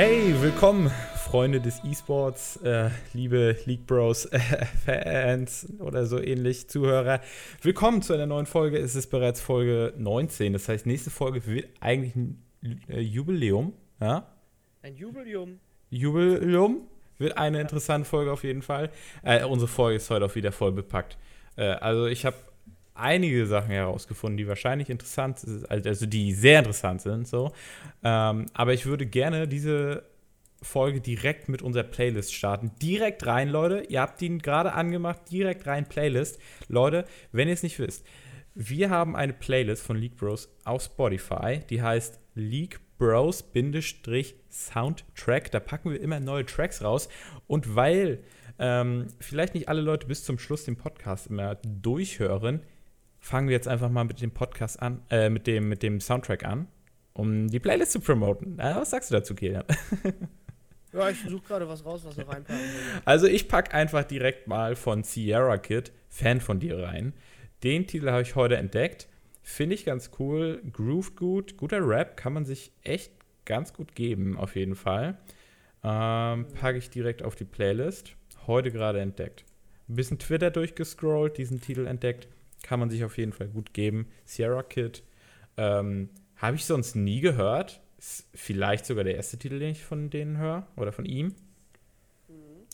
Hey, willkommen, Freunde des E-Sports, äh, liebe League Bros äh, Fans oder so ähnlich, Zuhörer. Willkommen zu einer neuen Folge. Es ist bereits Folge 19. Das heißt, nächste Folge wird eigentlich ein äh, Jubiläum. Ja? Ein Jubiläum. Jubiläum wird eine interessante Folge auf jeden Fall. Äh, unsere Folge ist heute auch wieder voll bepackt. Äh, also ich habe einige Sachen herausgefunden, die wahrscheinlich interessant sind, also die sehr interessant sind. So. Ähm, aber ich würde gerne diese Folge direkt mit unserer Playlist starten. Direkt rein, Leute. Ihr habt ihn gerade angemacht. Direkt rein, Playlist. Leute, wenn ihr es nicht wisst, wir haben eine Playlist von League Bros auf Spotify, die heißt League Bros-Soundtrack. Da packen wir immer neue Tracks raus. Und weil ähm, vielleicht nicht alle Leute bis zum Schluss den Podcast immer durchhören, fangen wir jetzt einfach mal mit dem Podcast an, äh, mit dem, mit dem Soundtrack an, um die Playlist zu promoten. Äh, was sagst du dazu, Kilian? Ja, ich suche gerade was raus, was wir reinpacken. Also ich packe einfach direkt mal von Sierra Kid, Fan von dir rein. Den Titel habe ich heute entdeckt. Finde ich ganz cool. Grooved gut. Guter Rap kann man sich echt ganz gut geben, auf jeden Fall. Ähm, packe ich direkt auf die Playlist. Heute gerade entdeckt. Ein bisschen Twitter durchgescrollt, diesen Titel entdeckt. Kann man sich auf jeden Fall gut geben. Sierra Kid. Ähm, habe ich sonst nie gehört. Ist vielleicht sogar der erste Titel, den ich von denen höre. Oder von ihm. Mhm.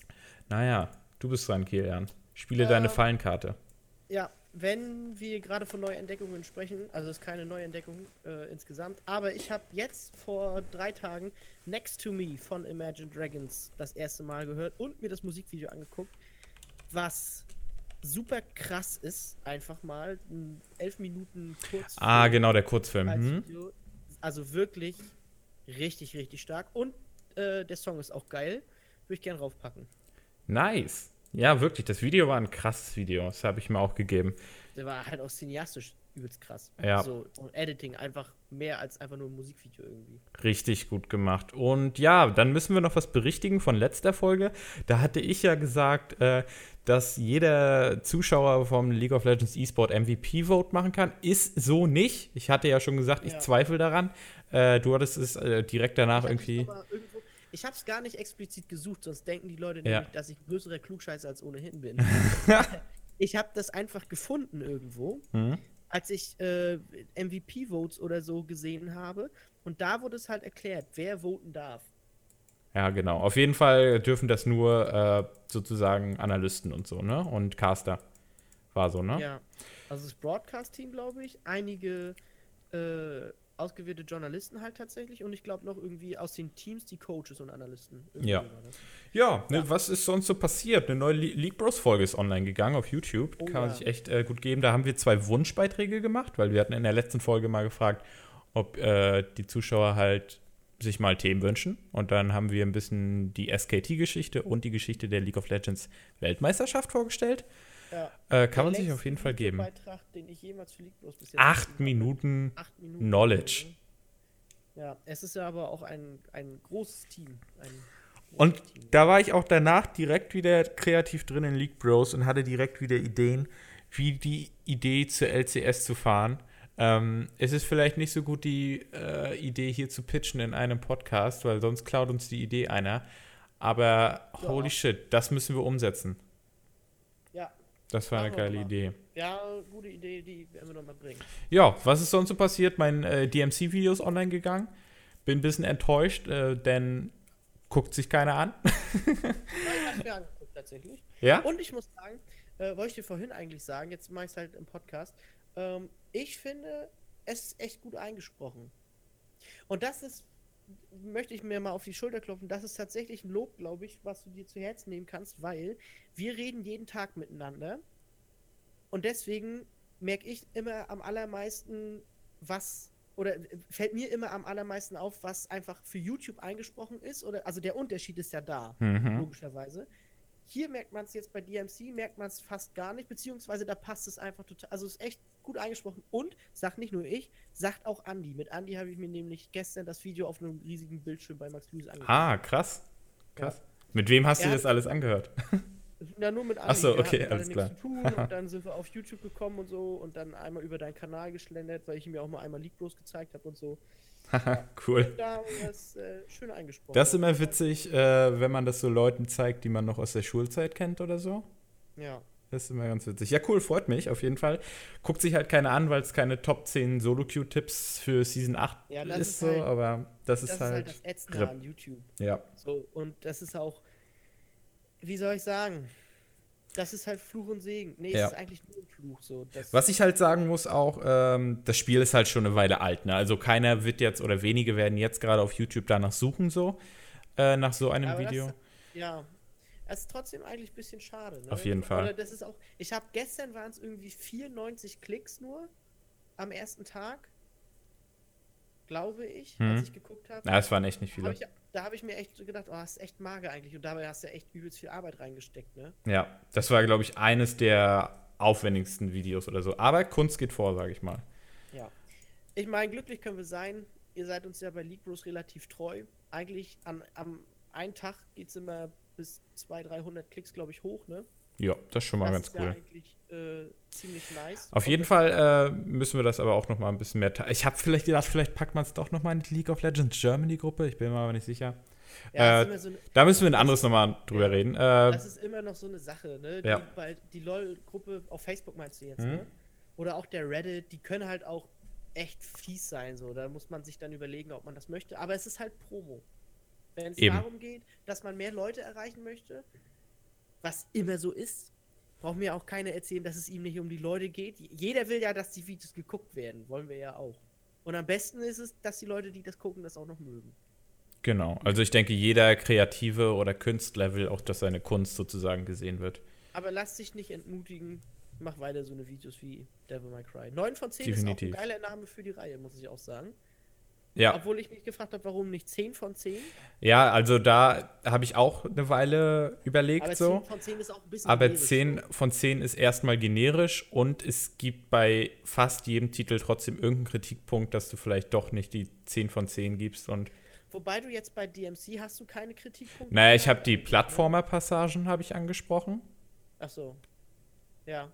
Naja, du bist dran, Kilian. Spiele äh, deine Fallenkarte. Ja, wenn wir gerade von Neuentdeckungen sprechen, also es ist keine Neuentdeckung äh, insgesamt, aber ich habe jetzt vor drei Tagen Next to Me von Imagine Dragons das erste Mal gehört und mir das Musikvideo angeguckt, was super krass ist, einfach mal. Elf Minuten Kurzfilm. Ah, genau, der Kurzfilm. Mhm. Also wirklich richtig, richtig stark. Und äh, der Song ist auch geil. Würde ich gerne raufpacken. Nice. Ja, wirklich. Das Video war ein krasses Video. Das habe ich mir auch gegeben. Der war halt auch cineastisch übelst krass. Ja. So, und Editing einfach mehr als einfach nur ein Musikvideo irgendwie. Richtig gut gemacht. Und ja, dann müssen wir noch was berichtigen von letzter Folge. Da hatte ich ja gesagt, äh, dass jeder Zuschauer vom League of Legends eSport MVP-Vote machen kann. Ist so nicht. Ich hatte ja schon gesagt, ich ja. zweifle daran. Äh, du hattest es äh, direkt danach irgendwie. Ich habe es gar nicht explizit gesucht, sonst denken die Leute ja. nämlich, dass ich größerer Klugscheißer als ohnehin bin. ich habe das einfach gefunden irgendwo. Mhm als ich äh, MVP-Votes oder so gesehen habe. Und da wurde es halt erklärt, wer voten darf. Ja, genau. Auf jeden Fall dürfen das nur äh, sozusagen Analysten und so, ne? Und Caster. War so, ne? Ja. Also das Broadcast-Team, glaube ich, einige äh, ausgewählte Journalisten halt tatsächlich und ich glaube noch irgendwie aus den Teams die Coaches und Analysten. Irgendwie ja. Ja, ne, ja, was ist sonst so passiert? Eine neue League Bros Folge ist online gegangen auf YouTube. Oh, Kann man ja. sich echt äh, gut geben. Da haben wir zwei Wunschbeiträge gemacht, weil wir hatten in der letzten Folge mal gefragt, ob äh, die Zuschauer halt sich mal Themen wünschen. Und dann haben wir ein bisschen die SKT-Geschichte und die Geschichte der League of Legends Weltmeisterschaft vorgestellt. Ja. Äh, kann man sich auf jeden Fall geben. Beitrag, den ich jemals für League bis Acht Minuten, Acht Minuten Knowledge. Ja, es ist ja aber auch ein, ein großes Team. Ein und Team. da war ich auch danach direkt wieder kreativ drin in League Bros und hatte direkt wieder Ideen, wie die Idee zur LCS zu fahren. Ähm, es ist vielleicht nicht so gut, die äh, Idee hier zu pitchen in einem Podcast, weil sonst klaut uns die Idee einer. Aber ja. holy shit, das müssen wir umsetzen. Das war eine geile Idee. Ja, gute Idee, die werden wir nochmal bringen. Ja, was ist sonst so passiert? Mein äh, DMC-Video ist online gegangen. Bin ein bisschen enttäuscht, äh, denn guckt sich keiner an. ich mir angeguckt, tatsächlich. Ja? Und ich muss sagen, äh, wollte ich dir vorhin eigentlich sagen, jetzt mache ich es halt im Podcast. Ähm, ich finde, es ist echt gut eingesprochen. Und das ist, möchte ich mir mal auf die Schulter klopfen, das ist tatsächlich ein Lob, glaube ich, was du dir zu Herzen nehmen kannst, weil wir reden jeden Tag miteinander. Und deswegen merke ich immer am allermeisten, was, oder fällt mir immer am allermeisten auf, was einfach für YouTube eingesprochen ist. Oder, also der Unterschied ist ja da, mhm. logischerweise. Hier merkt man es jetzt bei DMC, merkt man es fast gar nicht, beziehungsweise da passt es einfach total. Also es ist echt gut eingesprochen. Und, sagt nicht nur ich, sagt auch Andy. Mit Andy habe ich mir nämlich gestern das Video auf einem riesigen Bildschirm bei Max Lewis angeguckt. Ah, krass. Krass. Ja. Mit wem hast er du das alles angehört? Ja, nur mit Andi. Achso, okay, alles klar. Zu tun und dann sind wir auf YouTube gekommen und so und dann einmal über deinen Kanal geschlendert, weil ich ihm ja auch mal einmal Bros gezeigt habe und so. cool. Da haben wir das äh, schön eingesprochen. Das ist immer witzig, äh, wenn man das so Leuten zeigt, die man noch aus der Schulzeit kennt oder so. Ja. Das ist immer ganz witzig. Ja, cool, freut mich auf jeden Fall. Guckt sich halt keiner an, weil es keine Top 10 Solo-Q-Tipps für Season 8 ja, ist, ist so, halt, aber das, das ist, halt. Das ist halt das Ätzende an YouTube. Ja. So, und das ist auch, wie soll ich sagen? Das ist halt Fluch und Segen. Nee, ja. es ist eigentlich nur ein Fluch. So. Was ich halt sagen muss auch, ähm, das Spiel ist halt schon eine Weile alt. Ne? Also keiner wird jetzt oder wenige werden jetzt gerade auf YouTube danach suchen, so, äh, nach so einem Aber Video. Das, ja, es ist trotzdem eigentlich ein bisschen schade. Ne? Auf jeden Fall. Oder das ist auch, ich habe gestern waren es irgendwie 94 Klicks nur am ersten Tag glaube ich, hm. als ich geguckt habe. Ja, es waren echt nicht viele. Hab ich, da habe ich mir echt gedacht, oh, das ist echt mager eigentlich. Und dabei hast du echt übelst viel Arbeit reingesteckt, ne? Ja, das war, glaube ich, eines der aufwendigsten Videos oder so. Aber Kunst geht vor, sage ich mal. Ja. Ich meine, glücklich können wir sein. Ihr seid uns ja bei League Bros relativ treu. Eigentlich an, am einen Tag geht es immer bis 200, 300 Klicks, glaube ich, hoch, ne? Ja, das ist schon mal das ganz cool. Ja eigentlich äh, ziemlich nice. Auf jeden Fall äh, müssen wir das aber auch noch mal ein bisschen mehr. Ich habe vielleicht gedacht, vielleicht packt man es doch noch mal in die League of Legends Germany Gruppe. Ich bin mir aber nicht sicher. Ja, äh, so da müssen wir ein anderes nochmal drüber ja, reden. Äh, das ist immer noch so eine Sache, ne? Die, ja. die LOL-Gruppe auf Facebook meinst du jetzt, mhm. ne? Oder auch der Reddit, die können halt auch echt fies sein, so. Da muss man sich dann überlegen, ob man das möchte. Aber es ist halt Promo. Wenn es darum geht, dass man mehr Leute erreichen möchte, was immer so ist, braucht mir auch keiner erzählen, dass es ihm nicht um die Leute geht. Jeder will ja, dass die Videos geguckt werden. Wollen wir ja auch. Und am besten ist es, dass die Leute, die das gucken, das auch noch mögen. Genau. Also ich denke, jeder Kreative oder Künstler will auch, dass seine Kunst sozusagen gesehen wird. Aber lass dich nicht entmutigen. Mach weiter so eine Videos wie Devil May Cry. 9 von 10 Definitiv. ist auch ein geiler Name für die Reihe, muss ich auch sagen. Ja. Obwohl ich mich gefragt habe, warum nicht 10 von 10? Ja, also da habe ich auch eine Weile überlegt. Aber so. 10 von 10 ist auch ein bisschen Aber 10 von 10 ist erstmal generisch und es gibt bei fast jedem Titel trotzdem irgendeinen Kritikpunkt, dass du vielleicht doch nicht die 10 von 10 gibst. Und Wobei du jetzt bei DMC hast du keine Kritikpunkte. Naja, ich habe die Plattformer-Passagen habe ich angesprochen. Ach so. Ja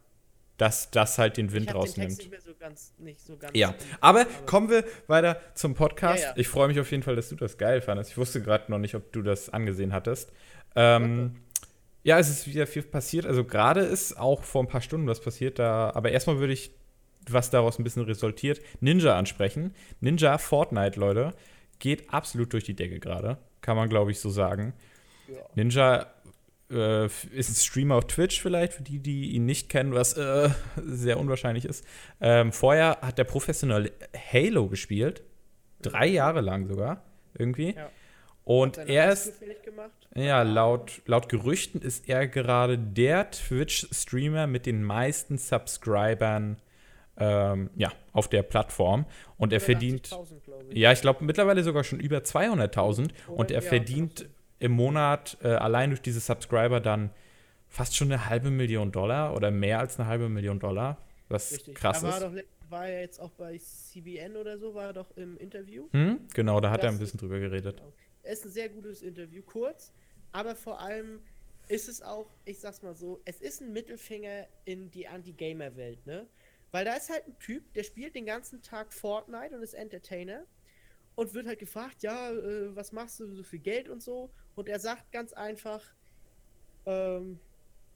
dass das halt den Wind rausnimmt. Den so ganz, so ja, aber, aber kommen wir weiter zum Podcast. Ja, ja. Ich freue mich auf jeden Fall, dass du das geil fandest. Ich wusste gerade noch nicht, ob du das angesehen hattest. Ähm, okay. Ja, es ist wieder viel passiert. Also gerade ist auch vor ein paar Stunden was passiert da. Aber erstmal würde ich, was daraus ein bisschen resultiert, Ninja ansprechen. Ninja Fortnite, Leute, geht absolut durch die Decke gerade. Kann man, glaube ich, so sagen. Ja. Ninja äh, ist ein Streamer auf Twitch vielleicht, für die, die ihn nicht kennen, was äh, sehr unwahrscheinlich ist. Ähm, vorher hat er professionell Halo gespielt. Drei Jahre lang sogar, irgendwie. Ja. Und er ist. Ja, laut, laut Gerüchten ist er gerade der Twitch-Streamer mit den meisten Subscribern ähm, ja, auf der Plattform. Und er verdient. Ich. Ja, ich glaube mittlerweile sogar schon über 200.000. Und er verdient im Monat äh, allein durch diese Subscriber dann fast schon eine halbe Million Dollar oder mehr als eine halbe Million Dollar. Was Richtig. krass war ist. Doch, war er jetzt auch bei CBN oder so, war er doch im Interview. Hm? Genau, da hat das er ein bisschen drüber geredet. Genau. Es ist ein sehr gutes Interview, kurz, aber vor allem ist es auch, ich sag's mal so, es ist ein Mittelfinger in die Anti-Gamer-Welt, ne? Weil da ist halt ein Typ, der spielt den ganzen Tag Fortnite und ist Entertainer und wird halt gefragt, ja, äh, was machst du so viel Geld und so. Und er sagt ganz einfach, ähm,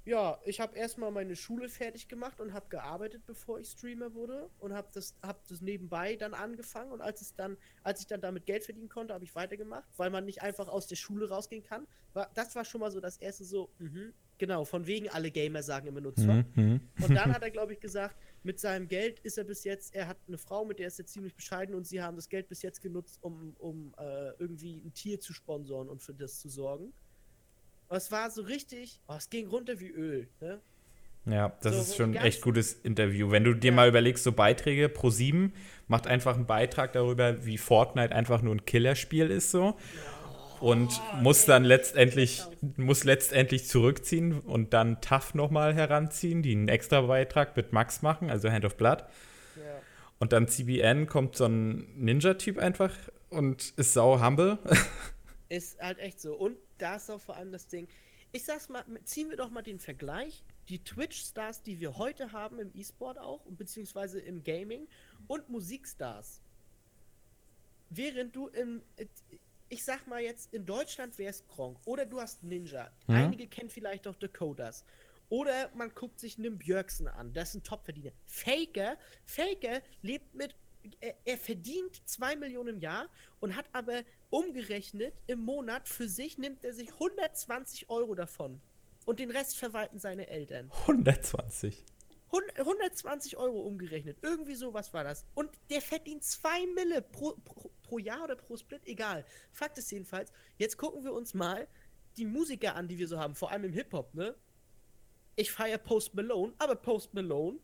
ja, ich habe erstmal meine Schule fertig gemacht und habe gearbeitet, bevor ich Streamer wurde und habe das, hab das nebenbei dann angefangen und als es dann, als ich dann damit Geld verdienen konnte, habe ich weitergemacht, weil man nicht einfach aus der Schule rausgehen kann. War, das war schon mal so das erste so, mh, genau, von wegen alle Gamer sagen immer nur Zock. Mhm. Und dann hat er, glaube ich, gesagt, mit seinem Geld ist er bis jetzt, er hat eine Frau, mit der ist er ziemlich bescheiden und sie haben das Geld bis jetzt genutzt, um, um äh, irgendwie ein Tier zu sponsoren und für das zu sorgen. Es war so richtig, oh, es ging runter wie Öl. Ne? Ja, das so, ist schon ein echt gutes Interview. Wenn du dir ja. mal überlegst, so Beiträge pro sieben macht einfach einen Beitrag darüber, wie Fortnite einfach nur ein Killerspiel ist so. Und oh, muss dann letztendlich muss letztendlich zurückziehen und dann Tough nochmal heranziehen, die einen extra Beitrag mit Max machen, also Hand of Blood. Ja. Und dann CBN kommt so ein Ninja-Typ einfach und ist sau humble. Ist halt echt so. Und da ist auch vor allem das Ding. Ich sag's mal, ziehen wir doch mal den Vergleich. Die Twitch-Stars, die wir heute haben im E-Sport auch, beziehungsweise im Gaming und Musikstars während du im, ich sag mal jetzt, in Deutschland wäre es Gronk oder du hast Ninja. Mhm. Einige kennen vielleicht auch Dakotas. Oder man guckt sich einen Björksen an, das ist ein Topverdiener. Faker, Faker lebt mit, er, er verdient 2 Millionen im Jahr und hat aber umgerechnet im Monat für sich nimmt er sich 120 Euro davon. Und den Rest verwalten seine Eltern. 120. 120 Euro umgerechnet. Irgendwie sowas war das. Und der verdient 2 Mille pro, pro, pro, Jahr oder pro Split, egal. Fakt ist jedenfalls, jetzt gucken wir uns mal die Musiker an, die wir so haben, vor allem im Hip-Hop, ne? Ich feiere Post Malone, aber Post Malone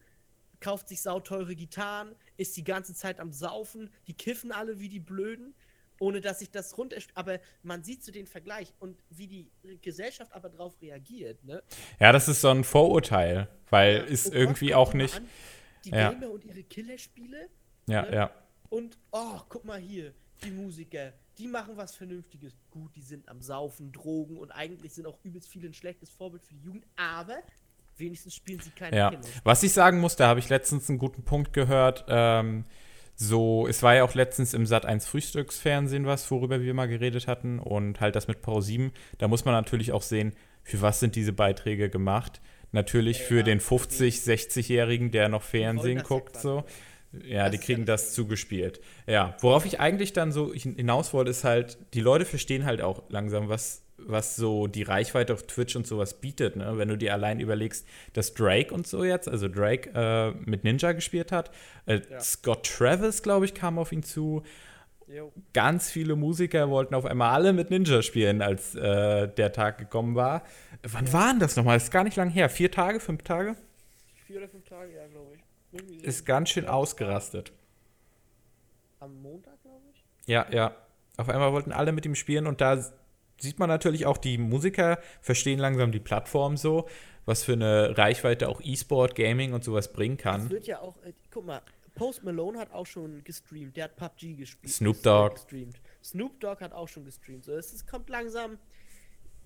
kauft sich sauteure Gitarren, ist die ganze Zeit am Saufen, die kiffen alle wie die Blöden ohne dass ich das runter. Aber man sieht so den Vergleich und wie die Gesellschaft aber darauf reagiert. Ne? Ja, das ist so ein Vorurteil, weil ja, ist oh irgendwie Gott, auch nicht. An, die ja. Gamer und ihre Killerspiele. Ja, ne? ja. Und, oh, guck mal hier, die Musiker, die machen was Vernünftiges. Gut, die sind am Saufen, Drogen und eigentlich sind auch übelst viele ein schlechtes Vorbild für die Jugend, aber wenigstens spielen sie keine ja. Was ich sagen muss, da habe ich letztens einen guten Punkt gehört. Ähm, so, es war ja auch letztens im Sat 1 Frühstücksfernsehen was, worüber wir mal geredet hatten und halt das mit Pro 7. Da muss man natürlich auch sehen, für was sind diese Beiträge gemacht. Natürlich ja, für den 50, 60-Jährigen, der noch Fernsehen guckt, so. Ja, das die kriegen ja das zugespielt. Ja, worauf ich eigentlich dann so hinaus wollte, ist halt, die Leute verstehen halt auch langsam, was was so die Reichweite auf Twitch und sowas bietet. Ne? Wenn du dir allein überlegst, dass Drake und so jetzt, also Drake äh, mit Ninja gespielt hat, äh, ja. Scott Travis, glaube ich, kam auf ihn zu. Jo. Ganz viele Musiker wollten auf einmal alle mit Ninja spielen, als äh, der Tag gekommen war. Wann ja. waren das nochmal? Ist gar nicht lang her. Vier Tage, fünf Tage? Vier oder fünf Tage, ja, glaube ich. Irgendwie ist ganz schön ausgerastet. Am Montag, glaube ich? Ja, ja. Auf einmal wollten alle mit ihm spielen und da sieht man natürlich auch, die Musiker verstehen langsam die Plattform so, was für eine Reichweite auch E-Sport, Gaming und sowas bringen kann. Es wird ja auch, äh, guck mal, Post Malone hat auch schon gestreamt, der hat PUBG gespielt. Snoop Dogg. Gestreamt. Snoop Dogg hat auch schon gestreamt. So, es, es kommt langsam,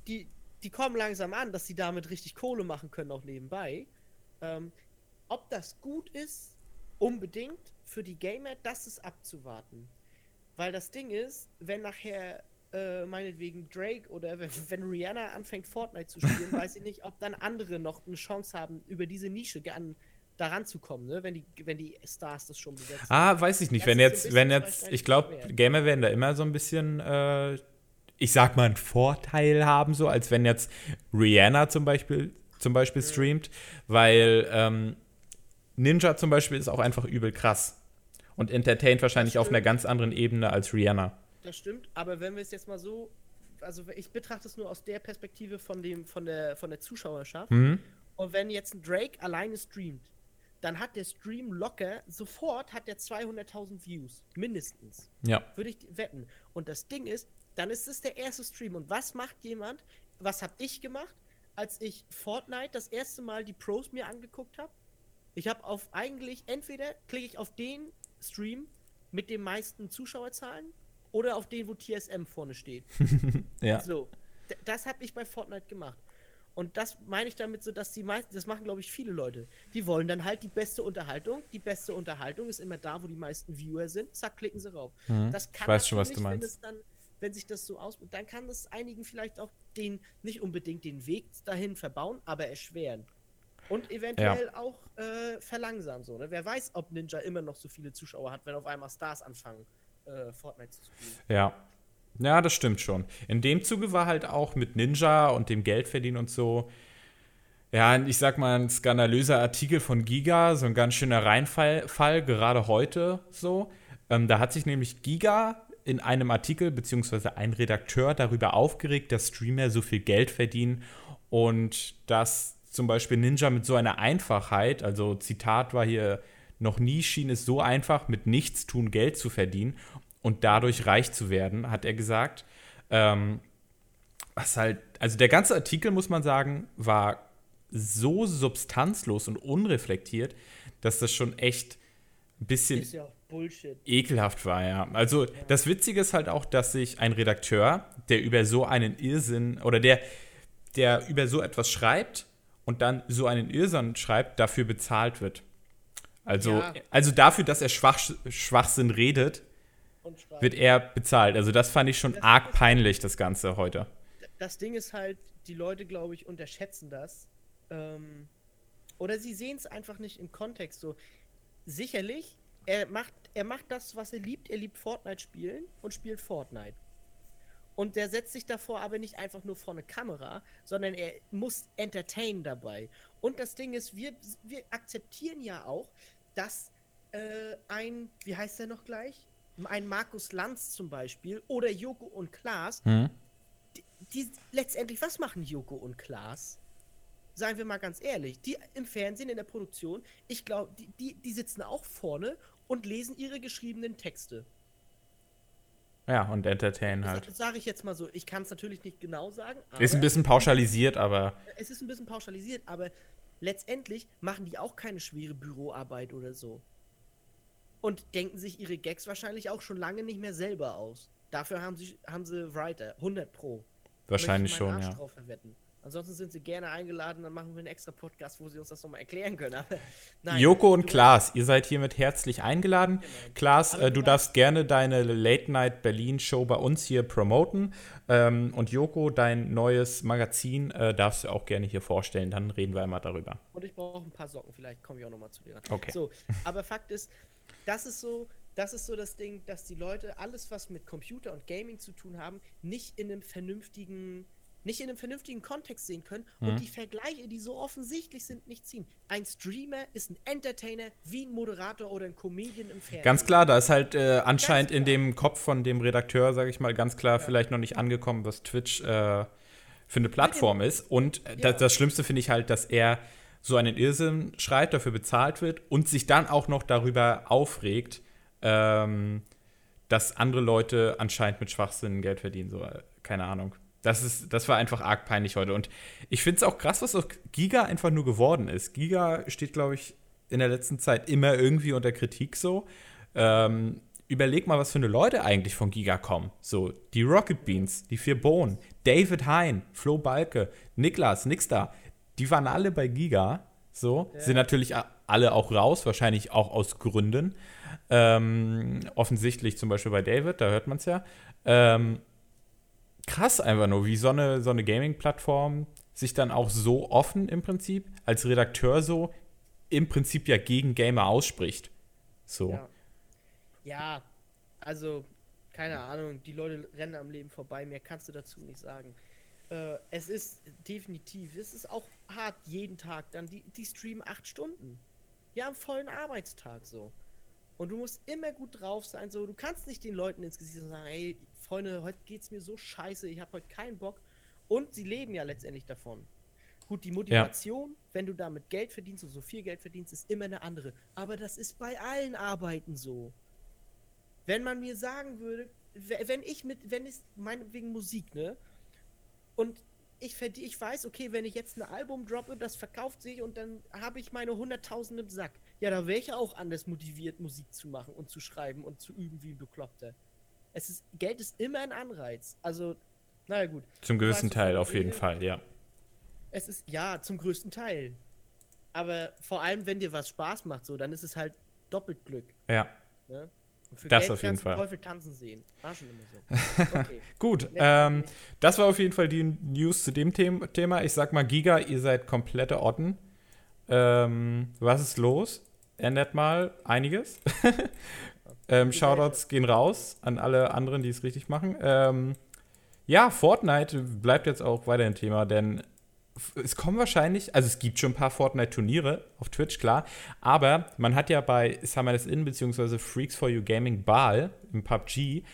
die, die kommen langsam an, dass sie damit richtig Kohle machen können, auch nebenbei. Ähm, ob das gut ist, unbedingt für die Gamer, das ist abzuwarten. Weil das Ding ist, wenn nachher äh, meinetwegen Drake oder wenn, wenn, Rihanna anfängt Fortnite zu spielen, weiß ich nicht, ob dann andere noch eine Chance haben, über diese Nische an, daran zu kommen, ne? wenn, die, wenn die Stars das schon besetzen. Ah, weiß ich nicht. Das wenn jetzt, wenn jetzt, ich glaube, Gamer werden da immer so ein bisschen, äh, ich sag mal, einen Vorteil haben, so als wenn jetzt Rihanna zum Beispiel, zum Beispiel mhm. streamt, weil ähm, Ninja zum Beispiel ist auch einfach übel krass und entertaint wahrscheinlich auf einer ganz anderen Ebene als Rihanna das stimmt. Aber wenn wir es jetzt mal so, also ich betrachte es nur aus der Perspektive von, dem, von, der, von der Zuschauerschaft. Mhm. Und wenn jetzt ein Drake alleine streamt, dann hat der Stream locker, sofort hat der 200.000 Views. Mindestens. Ja. Würde ich wetten. Und das Ding ist, dann ist es der erste Stream. Und was macht jemand? Was habe ich gemacht, als ich Fortnite das erste Mal die Pros mir angeguckt habe? Ich habe auf eigentlich, entweder klicke ich auf den Stream mit den meisten Zuschauerzahlen oder auf den, wo TSM vorne steht. ja. So, das habe ich bei Fortnite gemacht. Und das meine ich damit so, dass die meisten, das machen glaube ich viele Leute, die wollen dann halt die beste Unterhaltung. Die beste Unterhaltung ist immer da, wo die meisten Viewer sind. Zack, klicken sie rauf. Mhm. Das kann ich weiß schon, was du meinst. Wenn, es dann, wenn sich das so aus, dann kann das einigen vielleicht auch den, nicht unbedingt den Weg dahin verbauen, aber erschweren. Und eventuell ja. auch äh, verlangsamen. So, ne? Wer weiß, ob Ninja immer noch so viele Zuschauer hat, wenn auf einmal Stars anfangen äh, Fortnite zu spielen. Ja. Ja, das stimmt schon. In dem Zuge war halt auch mit Ninja und dem Geldverdienen und so, ja, ich sag mal, ein skandalöser Artikel von Giga, so ein ganz schöner Reinfall, Fall, gerade heute so. Ähm, da hat sich nämlich Giga in einem Artikel, beziehungsweise ein Redakteur darüber aufgeregt, dass Streamer so viel Geld verdienen und dass zum Beispiel Ninja mit so einer Einfachheit, also Zitat war hier, noch nie schien es so einfach, mit Nichtstun Geld zu verdienen und dadurch reich zu werden, hat er gesagt. Ähm, was halt, also der ganze Artikel, muss man sagen, war so substanzlos und unreflektiert, dass das schon echt ein bisschen ja ekelhaft war, ja. Also ja. das Witzige ist halt auch, dass sich ein Redakteur, der über so einen Irrsinn oder der, der über so etwas schreibt und dann so einen Irrsinn schreibt, dafür bezahlt wird. Also, ja. also dafür, dass er Schwach, Schwachsinn redet, wird er bezahlt. Also das fand ich schon das arg peinlich, das Ganze heute. Das Ding ist halt, die Leute, glaube ich, unterschätzen das. Ähm, oder sie sehen es einfach nicht im Kontext so. Sicherlich, er macht, er macht das, was er liebt. Er liebt Fortnite spielen und spielt Fortnite. Und der setzt sich davor aber nicht einfach nur vor eine Kamera, sondern er muss entertain dabei. Und das Ding ist, wir, wir akzeptieren ja auch, dass äh, ein, wie heißt der noch gleich? Ein Markus Lanz zum Beispiel oder Joko und Klaas, mhm. die, die, letztendlich, was machen Joko und Klaas? Seien wir mal ganz ehrlich, die im Fernsehen, in der Produktion, ich glaube, die, die, die sitzen auch vorne und lesen ihre geschriebenen Texte. Ja, und entertainen halt. Das sage ich jetzt mal so. Ich kann es natürlich nicht genau sagen. ist ein bisschen pauschalisiert, aber. Es ist ein bisschen pauschalisiert, aber letztendlich machen die auch keine schwere Büroarbeit oder so. Und denken sich ihre Gags wahrscheinlich auch schon lange nicht mehr selber aus. Dafür haben sie, haben sie Writer, 100 Pro. Wahrscheinlich schon, ja. Ansonsten sind sie gerne eingeladen, dann machen wir einen extra Podcast, wo sie uns das nochmal erklären können. Nein, Joko und Klaas, ihr seid hiermit herzlich eingeladen. Genau. Klaas, äh, du darfst gerne deine Late Night Berlin Show bei uns hier promoten. Ähm, und Joko, dein neues Magazin äh, darfst du auch gerne hier vorstellen. Dann reden wir einmal darüber. Und ich brauche ein paar Socken, vielleicht komme ich auch nochmal zu dir. Okay. So, aber Fakt ist, das ist so, das ist so das Ding, dass die Leute alles, was mit Computer und Gaming zu tun haben, nicht in einem vernünftigen nicht in einem vernünftigen Kontext sehen können mhm. und die Vergleiche, die so offensichtlich sind, nicht ziehen. Ein Streamer ist ein Entertainer wie ein Moderator oder ein Comedian im Fernsehen. Ganz klar, da ist halt äh, anscheinend in dem Kopf von dem Redakteur, sage ich mal, ganz klar ja. vielleicht noch nicht angekommen, was Twitch äh, für eine Plattform ist. Und äh, ja. das, das Schlimmste finde ich halt, dass er so einen Irrsinn schreit, dafür bezahlt wird und sich dann auch noch darüber aufregt, ähm, dass andere Leute anscheinend mit Schwachsinn Geld verdienen. So, äh, keine Ahnung. Das, ist, das war einfach arg peinlich heute. Und ich finde es auch krass, was aus Giga einfach nur geworden ist. Giga steht, glaube ich, in der letzten Zeit immer irgendwie unter Kritik so. Ähm, überleg mal, was für eine Leute eigentlich von Giga kommen. So, die Rocket Beans, die vier Bohnen, David Hein, Flo Balke, Niklas, Nixda, die waren alle bei Giga. So, ja. sind natürlich alle auch raus, wahrscheinlich auch aus Gründen. Ähm, offensichtlich zum Beispiel bei David, da hört man es ja. Ähm, krass einfach nur, wie so eine, so eine Gaming-Plattform sich dann auch so offen im Prinzip als Redakteur so im Prinzip ja gegen Gamer ausspricht. So. Ja, ja also keine Ahnung, die Leute rennen am Leben vorbei, mehr kannst du dazu nicht sagen. Äh, es ist definitiv, es ist auch hart jeden Tag dann, die, die streamen acht Stunden. Ja, am vollen Arbeitstag so. Und du musst immer gut drauf sein, so, du kannst nicht den Leuten ins Gesicht sagen, ey, Freunde, heute geht's mir so scheiße, ich habe heute keinen Bock. Und sie leben ja letztendlich davon. Gut, die Motivation, ja. wenn du damit Geld verdienst und so viel Geld verdienst, ist immer eine andere. Aber das ist bei allen Arbeiten so. Wenn man mir sagen würde, wenn ich mit, wenn ich, meinetwegen Musik, ne? Und ich ich weiß, okay, wenn ich jetzt ein Album droppe, das verkauft sich und dann habe ich meine 100.000 im Sack. Ja, da wäre ich auch anders motiviert, Musik zu machen und zu schreiben und zu üben wie ein Bekloppter es ist, Geld ist immer ein Anreiz. Also, naja, gut. Zum gewissen Teil, auf jeden Fall, ja. Es ist, ja, zum größten Teil. Aber vor allem, wenn dir was Spaß macht, so, dann ist es halt doppelt Glück. Ja. Ne? das Geld auf jeden Fall. Teufel tanzen sehen. War schon immer so. Okay. Gut, ähm, das war auf jeden Fall die News zu dem Thema. Ich sag mal, Giga, ihr seid komplette Otten. Ähm, was ist los? Ändert mal einiges. Ähm, Shoutouts gehen raus an alle anderen, die es richtig machen. Ähm, ja, Fortnite bleibt jetzt auch weiter ein Thema, denn es kommen wahrscheinlich, also es gibt schon ein paar Fortnite-Turniere auf Twitch, klar, aber man hat ja bei Summer is In bzw. Freaks for You Gaming Ball im PUBG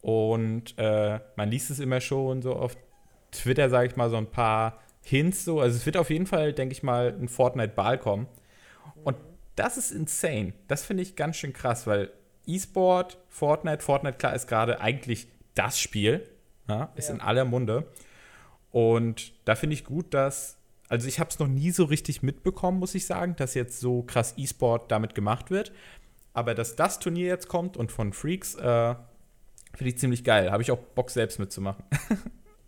und äh, man liest es immer schon so auf Twitter, sage ich mal, so ein paar Hints so. Also es wird auf jeden Fall, denke ich mal, ein Fortnite-Ball kommen. Und das ist insane. Das finde ich ganz schön krass, weil E-Sport, Fortnite. Fortnite, klar, ist gerade eigentlich das Spiel. Ja, ist ja. in aller Munde. Und da finde ich gut, dass, also ich habe es noch nie so richtig mitbekommen, muss ich sagen, dass jetzt so krass E-Sport damit gemacht wird. Aber dass das Turnier jetzt kommt und von Freaks, äh, finde ich ziemlich geil. Habe ich auch Bock, selbst mitzumachen.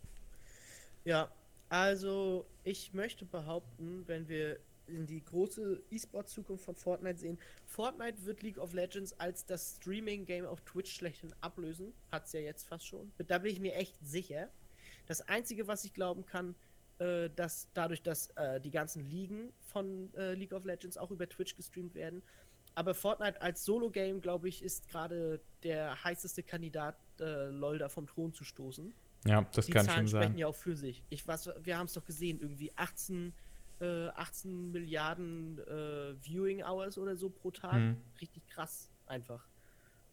ja, also ich möchte behaupten, wenn wir in die große E-Sport-Zukunft von Fortnite sehen. Fortnite wird League of Legends als das Streaming-Game auf Twitch schlechthin ablösen. Hat es ja jetzt fast schon. Da bin ich mir echt sicher. Das Einzige, was ich glauben kann, äh, dass dadurch, dass äh, die ganzen Ligen von äh, League of Legends auch über Twitch gestreamt werden. Aber Fortnite als Solo-Game, glaube ich, ist gerade der heißeste Kandidat, äh, LOL da vom Thron zu stoßen. Ja, das die kann Zahlen schon sein. sprechen ja auch für sich. Ich weiß, wir haben es doch gesehen, irgendwie 18, äh, 18 Milliarden äh, Viewing Hours oder so pro Tag. Hm. Richtig krass, einfach.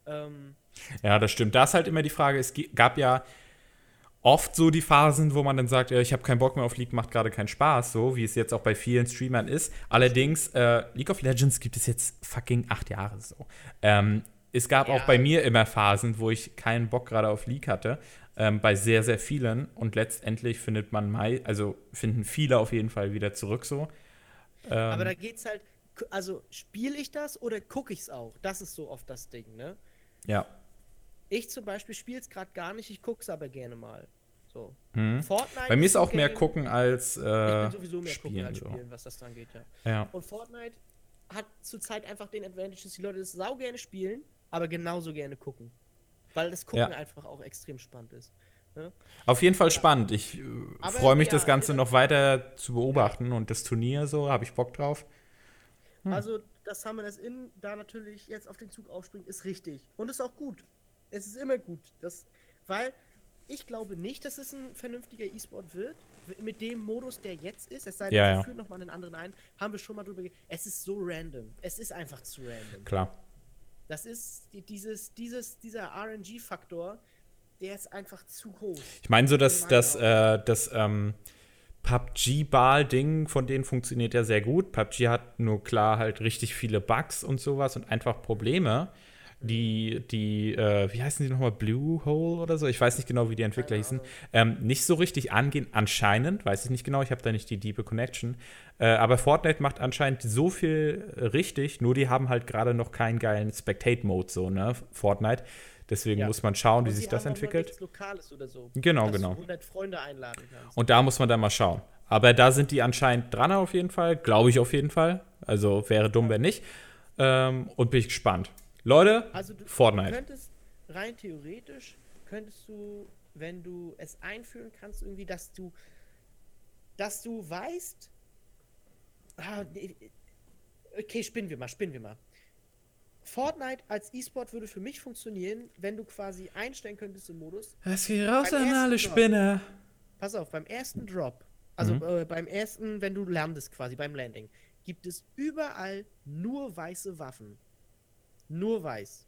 Ähm, ja, das stimmt. Da ist halt immer die Frage, es gab ja oft so die Phasen, wo man dann sagt, ich habe keinen Bock mehr auf League, macht gerade keinen Spaß, so wie es jetzt auch bei vielen Streamern ist. Allerdings, äh, League of Legends gibt es jetzt fucking acht Jahre so. Ähm, es gab ja. auch bei mir immer Phasen, wo ich keinen Bock gerade auf League hatte, ähm, bei sehr, sehr vielen. Und letztendlich findet man, Mai, also finden viele auf jeden Fall wieder zurück so. Ähm, Aber da geht's halt, also spiele ich das oder gucke ich es auch? Das ist so oft das Ding, ne? Ja. Ich zum Beispiel spiele es gerade gar nicht, ich gucke es aber gerne mal. So. Mhm. Fortnite Bei mir ist auch Game, mehr gucken als äh, Ich bin sowieso mehr spielen, gucken als spielen, so. was das dann geht, ja. ja. Und Fortnite hat zurzeit einfach den Advantage, dass die Leute das sau gerne spielen, aber genauso gerne gucken. Weil das Gucken ja. einfach auch extrem spannend ist. Ne? Auf jeden Fall ja. spannend. Ich äh, freue mich, ja, das Ganze noch weiter zu beobachten und das Turnier so, habe ich Bock drauf. Hm. Also, dass Summoners In da natürlich jetzt auf den Zug aufspringt, ist richtig. Und ist auch gut. Es ist immer gut. Das, weil ich glaube nicht, dass es ein vernünftiger E-Sport wird. Mit dem Modus, der jetzt ist, es sei denn, ja, wir führen nochmal einen anderen ein, haben wir schon mal drüber. Es ist so random. Es ist einfach zu random. Klar. Das ist dieses, dieses, dieser RNG-Faktor, der ist einfach zu hoch. Ich meine so, dass das, äh, das ähm, PUBG-Ball-Ding von denen funktioniert ja sehr gut. PUBG hat nur klar halt richtig viele Bugs und sowas und einfach Probleme die, die äh, wie heißen die nochmal, Blue Hole oder so, ich weiß nicht genau, wie die Entwickler hießen, ähm, nicht so richtig angehen, anscheinend, weiß ich nicht genau, ich habe da nicht die diepe Connection, äh, aber Fortnite macht anscheinend so viel richtig, nur die haben halt gerade noch keinen geilen Spectate-Mode, so, ne, Fortnite. Deswegen ja. muss man schauen, wie sich das entwickelt. Lokales oder so, genau, genau. Du 100 Freunde einladen kannst. Und da muss man dann mal schauen. Aber da sind die anscheinend dran auf jeden Fall, glaube ich auf jeden Fall. Also wäre dumm, wenn nicht. Ähm, und bin ich gespannt. Leute, also du, Fortnite. Du könntest rein theoretisch könntest du, wenn du es einführen kannst, irgendwie, dass du, dass du weißt, ah, okay, spinnen wir mal, spinnen wir mal. Fortnite als E-Sport würde für mich funktionieren, wenn du quasi einstellen könntest im Modus. Es geht raus an alle Spinner. Pass auf, beim ersten Drop, also mhm. äh, beim ersten, wenn du landest quasi, beim Landing, gibt es überall nur weiße Waffen. Nur weiß.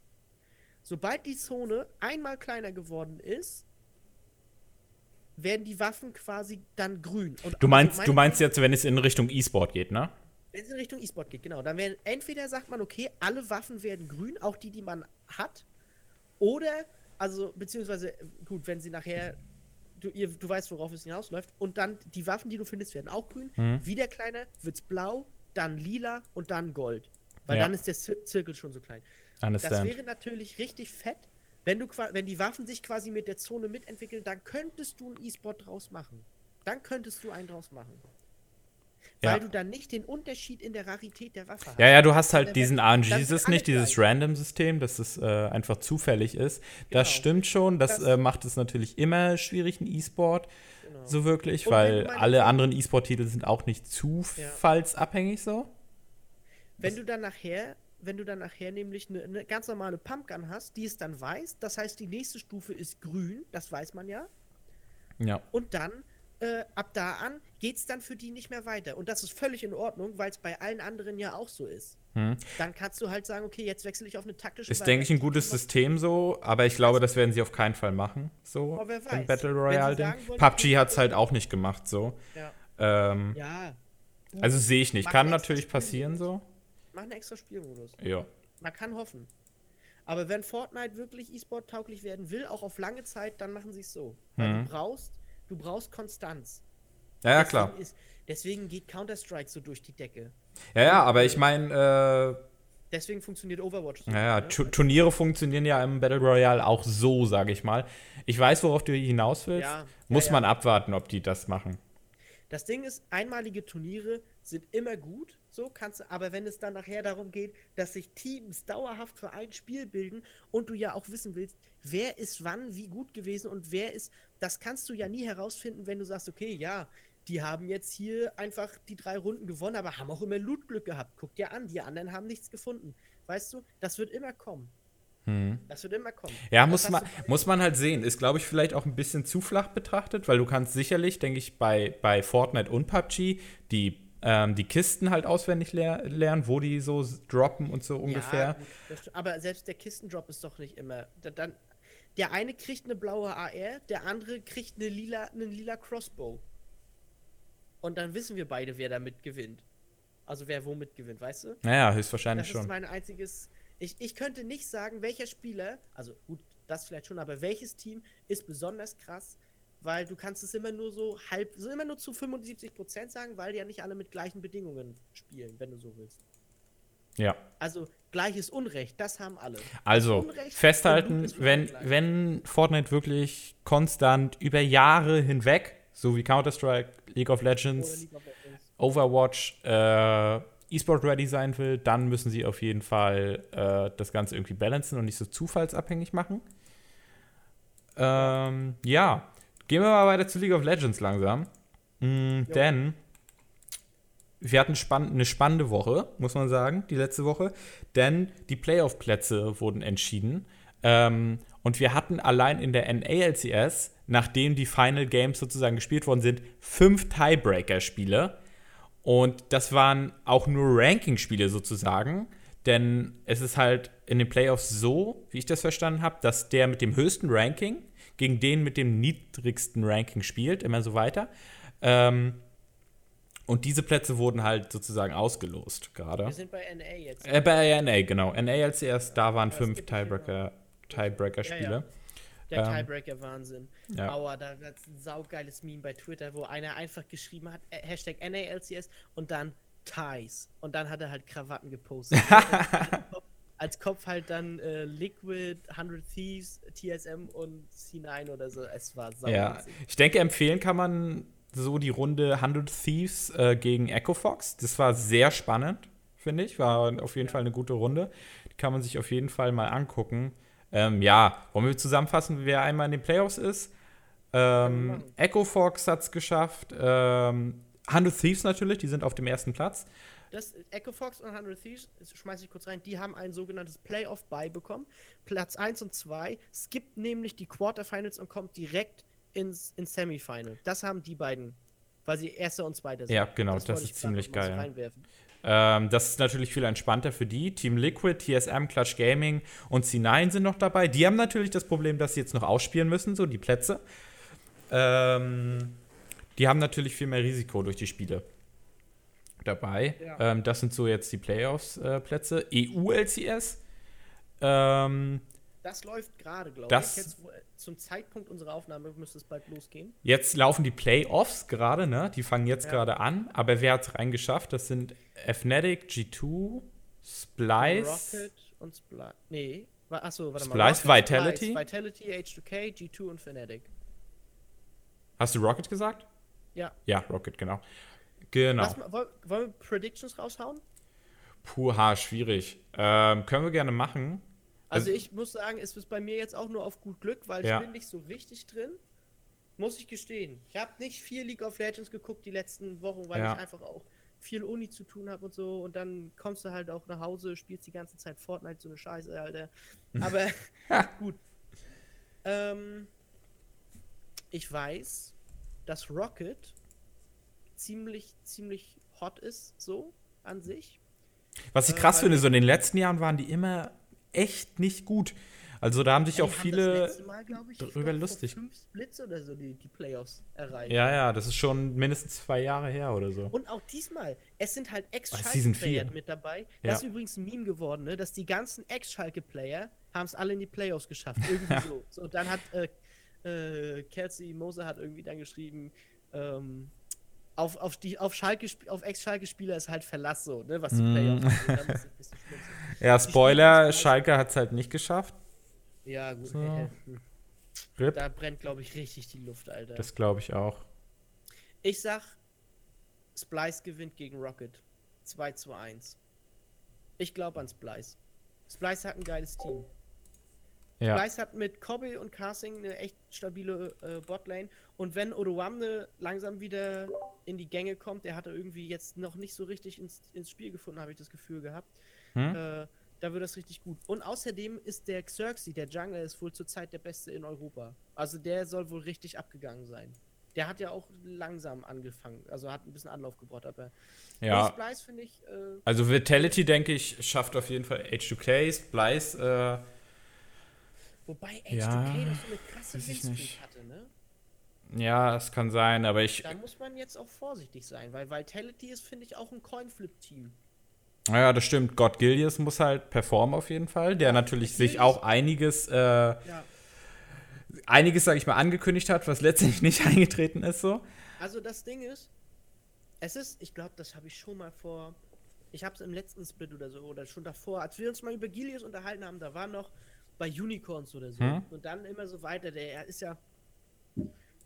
Sobald die Zone einmal kleiner geworden ist, werden die Waffen quasi dann grün. Und du meinst, also du meinst jetzt, wenn es in Richtung E-Sport geht, ne? Wenn es in Richtung E-Sport geht, genau. Dann werden entweder sagt man, okay, alle Waffen werden grün, auch die, die man hat, oder, also, beziehungsweise, gut, wenn sie nachher, du, ihr, du weißt, worauf es hinausläuft, und dann die Waffen, die du findest, werden auch grün. Mhm. Wieder kleiner, wird's blau, dann lila und dann gold. Weil ja. dann ist der Zirkel schon so klein. Understand. Das wäre natürlich richtig fett, wenn, du, wenn die Waffen sich quasi mit der Zone mitentwickeln, dann könntest du einen E-Sport draus machen. Dann könntest du einen draus machen. Weil ja. du dann nicht den Unterschied in der Rarität der Waffe hast. Ja, ja, du hast halt diesen RNG-System, nicht dieses Random-System, dass es äh, einfach zufällig ist. Genau. Das stimmt schon. Das, das äh, macht es natürlich immer schwierig, ein E-Sport. Genau. So wirklich, Und weil alle anderen E-Sport-Titel sind auch nicht zufallsabhängig so. Wenn du dann nachher, wenn du dann nachher nämlich eine, eine ganz normale Pumpgun hast, die ist dann weiß, das heißt, die nächste Stufe ist grün, das weiß man ja. Ja. Und dann, äh, ab da an, geht es dann für die nicht mehr weiter. Und das ist völlig in Ordnung, weil es bei allen anderen ja auch so ist. Hm. Dann kannst du halt sagen, okay, jetzt wechsle ich auf eine taktische Ist, denke ich, ein gutes System so, aber ich glaube, das werden sie auf keinen Fall machen, so oh, wer im Battle Royale-Ding. PUBG hat es halt auch nicht gemacht, so. Ja. Ähm, ja. Also sehe ich nicht. Kann natürlich passieren, so. Mach einen extra Spielmodus. Ja. Man kann hoffen. Aber wenn Fortnite wirklich E-Sport tauglich werden will, auch auf lange Zeit, dann machen sie es so. Weil mhm. du brauchst, du brauchst Konstanz. Ja, ja klar. Ist, deswegen geht Counter-Strike so durch die Decke. Ja, ja, aber ich meine, äh, Deswegen funktioniert Overwatch so. Ja, ja, ne? Turniere funktionieren ja im Battle Royale auch so, sage ich mal. Ich weiß, worauf du hinaus willst. Ja, Muss ja, man abwarten, ob die das machen. Das Ding ist, einmalige Turniere sind immer gut, so kannst du, aber wenn es dann nachher darum geht, dass sich Teams dauerhaft für ein Spiel bilden und du ja auch wissen willst, wer ist wann wie gut gewesen und wer ist, das kannst du ja nie herausfinden, wenn du sagst, okay, ja, die haben jetzt hier einfach die drei Runden gewonnen, aber haben auch immer Lootglück gehabt. Guck dir an, die anderen haben nichts gefunden. Weißt du, das wird immer kommen. Hm. Das wird immer kommen. Ja, muss man, muss man halt sehen. Ist, glaube ich, vielleicht auch ein bisschen zu flach betrachtet, weil du kannst sicherlich, denke ich, bei, bei Fortnite und PUBG die, ähm, die Kisten halt auswendig leer, lernen, wo die so droppen und so ungefähr. Ja, aber selbst der Kistendrop ist doch nicht immer. Dann, der eine kriegt eine blaue AR, der andere kriegt eine lila, einen lila Crossbow. Und dann wissen wir beide, wer damit gewinnt. Also wer womit gewinnt, weißt du? Naja, höchstwahrscheinlich schon. Das ist mein einziges ich, ich könnte nicht sagen, welcher Spieler, also gut, das vielleicht schon, aber welches Team ist besonders krass, weil du kannst es immer nur so halb, so immer nur zu 75 Prozent sagen, weil die ja nicht alle mit gleichen Bedingungen spielen, wenn du so willst. Ja. Also gleiches Unrecht, das haben alle. Also Unrecht festhalten, wenn, wenn Fortnite wirklich konstant über Jahre hinweg, so wie Counter-Strike, League of Legends, League of Legends. Overwatch, äh, E-Sport ready sein will, dann müssen sie auf jeden Fall äh, das Ganze irgendwie balancen und nicht so zufallsabhängig machen. Ähm, ja, gehen wir mal weiter zu League of Legends langsam. Mhm, denn wir hatten spann eine spannende Woche, muss man sagen, die letzte Woche. Denn die Playoff-Plätze wurden entschieden. Ähm, und wir hatten allein in der NALCS, nachdem die Final Games sozusagen gespielt worden sind, fünf Tiebreaker-Spiele. Und das waren auch nur Ranking-Spiele sozusagen. Denn es ist halt in den Playoffs so, wie ich das verstanden habe, dass der mit dem höchsten Ranking gegen den mit dem niedrigsten Ranking spielt, immer so weiter. Ähm, und diese Plätze wurden halt sozusagen ausgelost gerade. Wir sind bei NA jetzt. Äh, bei NA, genau. NA als erst, da waren fünf Tiebreaker-Spiele. Tiebreaker ja, ja. Der ähm, Tiebreaker-Wahnsinn. Ja. Aua, da ist ein saugeiles Meme bei Twitter, wo einer einfach geschrieben hat, äh, Hashtag NALCS und dann Ties. Und dann hat er halt Krawatten gepostet. als Kopf halt dann äh, Liquid, 100 Thieves, TSM und C9 oder so. Es war sauber. Ja, ich denke, empfehlen kann man so die Runde 100 Thieves äh, gegen Echo Fox. Das war sehr spannend, finde ich. War auf jeden. Fall eine gute Runde. Die kann man sich auf jeden Fall mal angucken. Ähm, ja, wollen wir zusammenfassen, wer einmal in den Playoffs ist? Ähm, Echo Fox hat es geschafft. Ähm, 100 Thieves natürlich, die sind auf dem ersten Platz. Das, Echo Fox und 100 Thieves, schmeiße ich kurz rein, die haben ein sogenanntes Playoff-Buy bekommen. Platz 1 und 2 skippt nämlich die Quarterfinals und kommt direkt ins, ins Semifinal. Das haben die beiden, weil sie Erster und Zweiter sind. Ja, genau, das, das ist ziemlich geil. Ähm, das ist natürlich viel entspannter für die. Team Liquid, TSM, Clutch Gaming und C9 sind noch dabei. Die haben natürlich das Problem, dass sie jetzt noch ausspielen müssen, so die Plätze. Ähm, die haben natürlich viel mehr Risiko durch die Spiele dabei. Ja. Ähm, das sind so jetzt die Playoffs-Plätze. Äh, EU-LCS. Ähm, das läuft gerade, glaube ich. Jetzt, zum Zeitpunkt unserer Aufnahme müsste es bald losgehen. Jetzt laufen die Playoffs gerade, ne? Die fangen jetzt ja. gerade an. Aber wer hat es reingeschafft? Das sind Fnatic, G2, Splice. Rocket und Splice. Nee. Achso, warte mal. Splice, Rocket, Vitality. Splice, Vitality, H2K, G2 und Fnatic. Hast du Rocket gesagt? Ja. Ja, Rocket, genau. Genau. Was, wollen wir Predictions raushauen? Puh, ha, schwierig. Ähm, können wir gerne machen. Also, also, ich muss sagen, es ist bei mir jetzt auch nur auf gut Glück, weil ja. ich bin nicht so richtig drin. Muss ich gestehen. Ich habe nicht viel League of Legends geguckt die letzten Wochen, weil ja. ich einfach auch viel Uni zu tun habe und so. Und dann kommst du halt auch nach Hause, spielst die ganze Zeit Fortnite, so eine Scheiße, Alter. Aber gut. Ähm, ich weiß, dass Rocket ziemlich, ziemlich hot ist, so an sich. Was ich krass äh, finde, so in den letzten Jahren waren die immer echt nicht gut. Also da haben sich auch viele Mal, ich, drüber lustig. Fünf Splits oder so die, die Playoffs erreicht. Ja, ja, das ist schon mindestens zwei Jahre her oder so. Und auch diesmal, es sind halt Ex-Schalke-Player mit dabei. Ja. Das ist übrigens ein Meme geworden, ne? dass die ganzen Ex-Schalke-Player haben es alle in die Playoffs geschafft. Irgendwie so. so. Und dann hat äh, äh, Kelsey Moser hat irgendwie dann geschrieben, ähm, auf, auf, die, auf, Schalke, auf Ex-Schalke-Spieler ist halt Verlass so, ne, was die mm. Playoffs angeht. ja, Spoiler, Schalke hat es halt nicht geschafft. Ja, gut. So. Äh, da brennt, glaube ich, richtig die Luft, Alter. Das glaube ich auch. Ich sag, Splice gewinnt gegen Rocket. 2 zu 1. Ich glaube an Splice. Splice hat ein geiles Team. Ja. Splice hat mit Kobe und Casing eine echt stabile äh, Botlane. Und wenn Odoamne langsam wieder in die Gänge kommt, der hat er irgendwie jetzt noch nicht so richtig ins, ins Spiel gefunden, habe ich das Gefühl gehabt. Hm? Äh, da wird das richtig gut. Und außerdem ist der Xerxes, der Jungler, ist wohl zurzeit der beste in Europa. Also der soll wohl richtig abgegangen sein. Der hat ja auch langsam angefangen, also hat ein bisschen Anlauf gebraucht, aber ja. Splice finde ich. Äh, also Vitality, denke ich, schafft auf jeden Fall H2K, Splice. Äh, Wobei H2K ja, doch so eine krasse Winstreak hatte, ne? Ja, es kann sein, aber ich. Da muss man jetzt auch vorsichtig sein, weil Vitality ist, finde ich, auch ein Coinflip-Team. Ja, das stimmt. God Gillius muss halt performen auf jeden Fall, der ja, natürlich sich auch einiges, äh, ja. einiges, sage ich mal, angekündigt hat, was letztendlich nicht eingetreten ist so. Also das Ding ist, es ist, ich glaube, das habe ich schon mal vor, ich habe es im letzten Split oder so oder schon davor, als wir uns mal über Gillius unterhalten haben, da war noch bei Unicorns oder so hm? und dann immer so weiter. Der ist ja,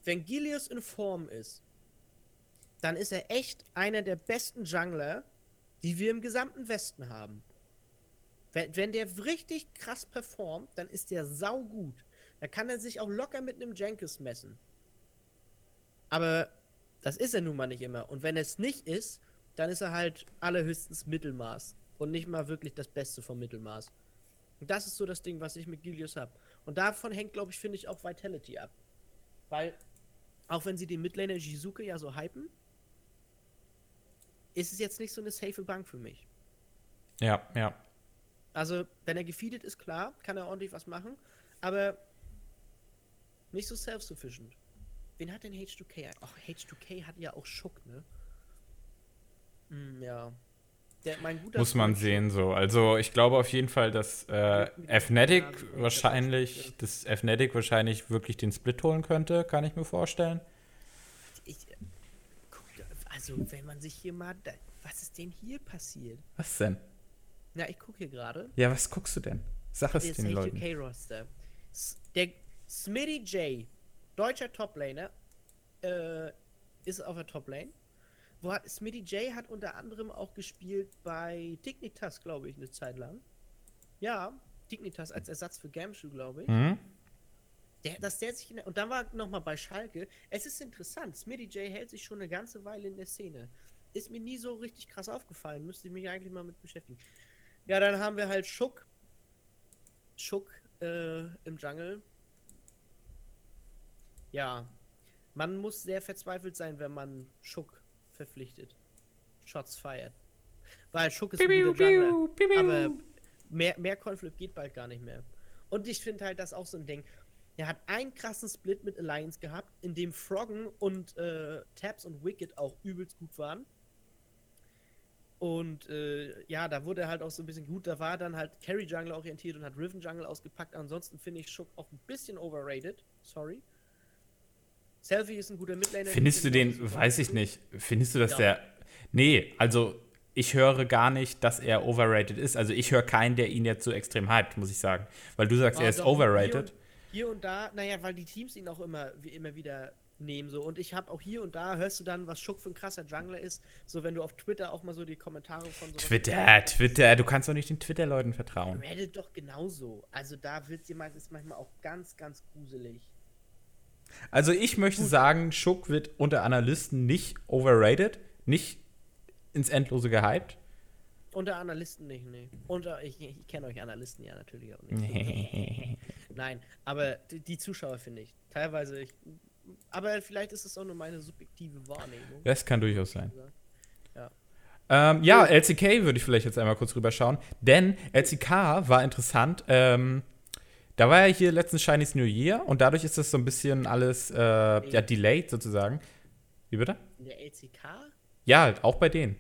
wenn Gillius in Form ist, dann ist er echt einer der besten Jungler, die wir im gesamten Westen haben. Wenn, wenn der richtig krass performt, dann ist der saugut. Da kann er sich auch locker mit einem Jenkins messen. Aber das ist er nun mal nicht immer. Und wenn es nicht ist, dann ist er halt allerhöchstens Mittelmaß. Und nicht mal wirklich das Beste vom Mittelmaß. Und das ist so das Ding, was ich mit Gilius habe. Und davon hängt, glaube ich, finde ich auch Vitality ab. Weil, auch wenn sie den Midlaner Jizuke ja so hypen, ist es jetzt nicht so eine safe Bank für mich. Ja, ja. Also, wenn er gefeedet ist, klar, kann er ordentlich was machen, aber nicht so self-sufficient. Wen hat denn H2K? Ach, H2K hat ja auch Schuck, ne? Hm, ja. Der, Muss man sehen so. Also ich glaube auf jeden Fall, dass äh, Fnatic wahrscheinlich, dass Fnatic wahrscheinlich wirklich den Split holen könnte, kann ich mir vorstellen. Ich, also, wenn man sich hier mal. Was ist denn hier passiert? Was denn? Na, ich gucke hier gerade. Ja, was guckst du denn? Sag es den Leuten. roster Der Smitty J, deutscher Toplaner, äh, ist auf der Toplane. Wo hat, Smitty J hat unter anderem auch gespielt bei Dignitas, glaube ich, eine Zeit lang. Ja, Dignitas als Ersatz für Gamshoe, glaube ich. Mhm. Der, dass der sich der, und dann war nochmal bei Schalke. Es ist interessant. Smitty J hält sich schon eine ganze Weile in der Szene. Ist mir nie so richtig krass aufgefallen. Müsste ich mich eigentlich mal mit beschäftigen. Ja, dann haben wir halt Schuck. Schuck äh, im Jungle. Ja. Man muss sehr verzweifelt sein, wenn man Schuck verpflichtet. Shots fired. Weil Schuck ist ein guter Jungler. Aber mehr, mehr Conflict geht bald gar nicht mehr. Und ich finde halt das auch so ein Ding. Er hat einen krassen Split mit Alliance gehabt, in dem Froggen und äh, Tabs und Wicked auch übelst gut waren. Und äh, ja, da wurde er halt auch so ein bisschen gut. Da war dann halt Carry Jungle orientiert und hat Riven Jungle ausgepackt. Ansonsten finde ich Schuck auch ein bisschen overrated. Sorry. Selfie ist ein guter Midlaner. Findest du den, weiß ich nicht, findest du, dass ja. der. Nee, also ich höre gar nicht, dass er overrated ist. Also ich höre keinen, der ihn jetzt so extrem hypt, muss ich sagen. Weil du sagst, oh, er ist overrated hier und da, naja, weil die Teams ihn auch immer, wie immer wieder nehmen so und ich habe auch hier und da hörst du dann, was Schuck für ein krasser Jungler ist, so wenn du auf Twitter auch mal so die Kommentare von so Twitter, Twitter, du kannst doch nicht den Twitter-Leuten vertrauen. Reddit doch genauso. Also da wird jemand ist manchmal auch ganz, ganz gruselig. Also ich möchte Gut. sagen, Schuck wird unter Analysten nicht overrated, nicht ins Endlose gehypt. Unter Analysten nicht, nee. Unter, ich, ich kenne euch Analysten ja natürlich auch nicht. Nein, aber die, die Zuschauer finde ich. Teilweise, ich, aber vielleicht ist es auch nur meine subjektive Wahrnehmung. Das kann durchaus sein. Ja. Ähm, ja, LCK würde ich vielleicht jetzt einmal kurz rüberschauen. Denn LCK war interessant. Ähm, da war ja hier letztens Chinese New Year und dadurch ist das so ein bisschen alles äh, ja, delayed sozusagen. Wie bitte? In der LCK? Ja, auch bei denen.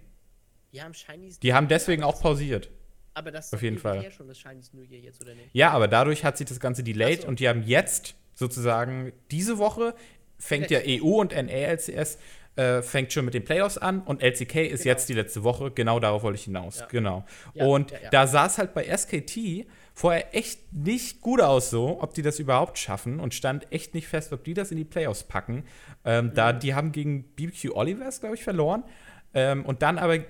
Die haben Chinese Die haben deswegen auch pausiert. Aber das auf jeden Fall. Ja schon das Chinese New Year jetzt oder nicht? Ja, aber dadurch hat sich das Ganze delayed so. und die haben jetzt sozusagen diese Woche fängt ja EU und NALCS äh, fängt schon mit den Playoffs an und LCK ist genau. jetzt die letzte Woche. Genau darauf wollte ich hinaus. Ja. Genau. Ja, und ja, da sah es halt bei SKT vorher echt nicht gut aus, so, ob die das überhaupt schaffen und stand echt nicht fest, ob die das in die Playoffs packen. Ähm, mhm. Da die haben gegen BBQ Olivers, glaube ich, verloren. Ähm, und dann aber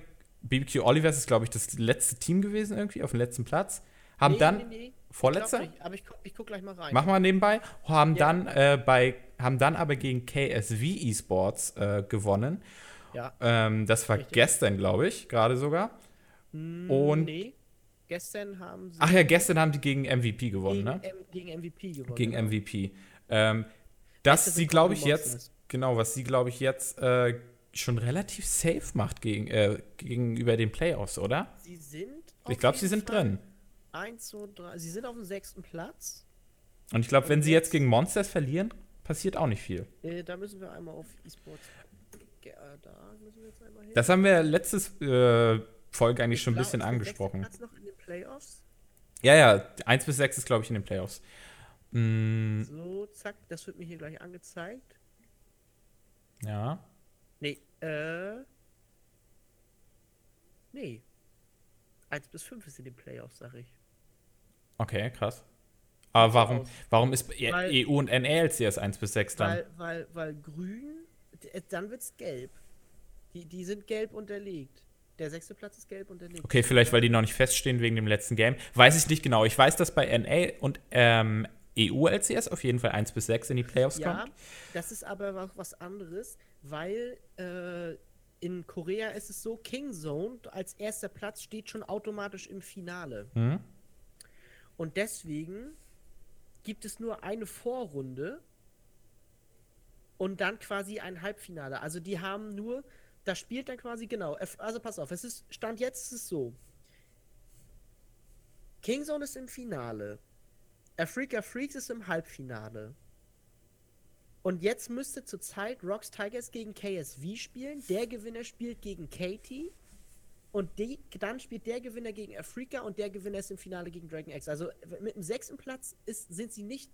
BBQ Olivers ist, glaube ich, das letzte Team gewesen irgendwie auf dem letzten Platz. Haben nee, dann nee, nee. Vorletzter? Ich aber ich, guck, ich guck gleich mal rein. Mach mal nebenbei. Haben ja. dann äh, bei haben dann aber gegen KSV Esports äh, gewonnen. Ja. Ähm, das war Richtig. gestern, glaube ich, gerade sogar. Mm, Und nee. Gestern haben sie. Ach ja, gestern haben die gegen MVP gewonnen, gegen, ne? M gegen MVP gewonnen. Gegen genau. MVP. Ähm, dass sie, glaube ich, jetzt, genau, was sie, glaube ich, jetzt äh, schon relativ safe macht gegen, äh, gegenüber den Playoffs, oder? Sie sind. Ich glaube, sie sind Fall drin. 1, 2, 3. Sie sind auf dem sechsten Platz. Und ich glaube, wenn sie jetzt gegen Monsters verlieren, passiert auch nicht viel. Äh, da müssen wir einmal auf E-Sports. Äh, da müssen wir jetzt einmal hin. Das haben wir letztes äh, Folge eigentlich ich schon ein bisschen angesprochen. Platz noch Playoffs? Ja, ja, 1 bis 6 ist, glaube ich, in den Playoffs. Mm. So, zack, das wird mir hier gleich angezeigt. Ja. Nee, äh. Nee. 1 bis 5 ist in den Playoffs, sag ich. Okay, krass. Aber warum, warum ist e- weil, EU und NLCS 1 bis 6 dann? Weil, weil, weil grün, dann wird's gelb. Die, die sind gelb unterlegt. Der sechste Platz ist gelb unterlegt. Okay, vielleicht weil die noch nicht feststehen wegen dem letzten Game. Weiß ich nicht genau. Ich weiß, dass bei NA und ähm, EU-LCS auf jeden Fall 1 bis 6 in die Playoffs ja, kommt. Ja, das ist aber auch was anderes, weil äh, in Korea ist es so, King Zone als erster Platz steht schon automatisch im Finale. Mhm. Und deswegen gibt es nur eine Vorrunde und dann quasi ein Halbfinale. Also die haben nur, das spielt dann quasi genau. Also pass auf, es ist Stand jetzt ist es so. Kingzone ist im Finale. Africa Freaks ist im Halbfinale. Und jetzt müsste zurzeit Rocks Tigers gegen KSV spielen. Der Gewinner spielt gegen Katie. Und die, dann spielt der Gewinner gegen Afrika und der Gewinner ist im Finale gegen Dragon X. Also mit dem sechsten Platz ist, sind sie nicht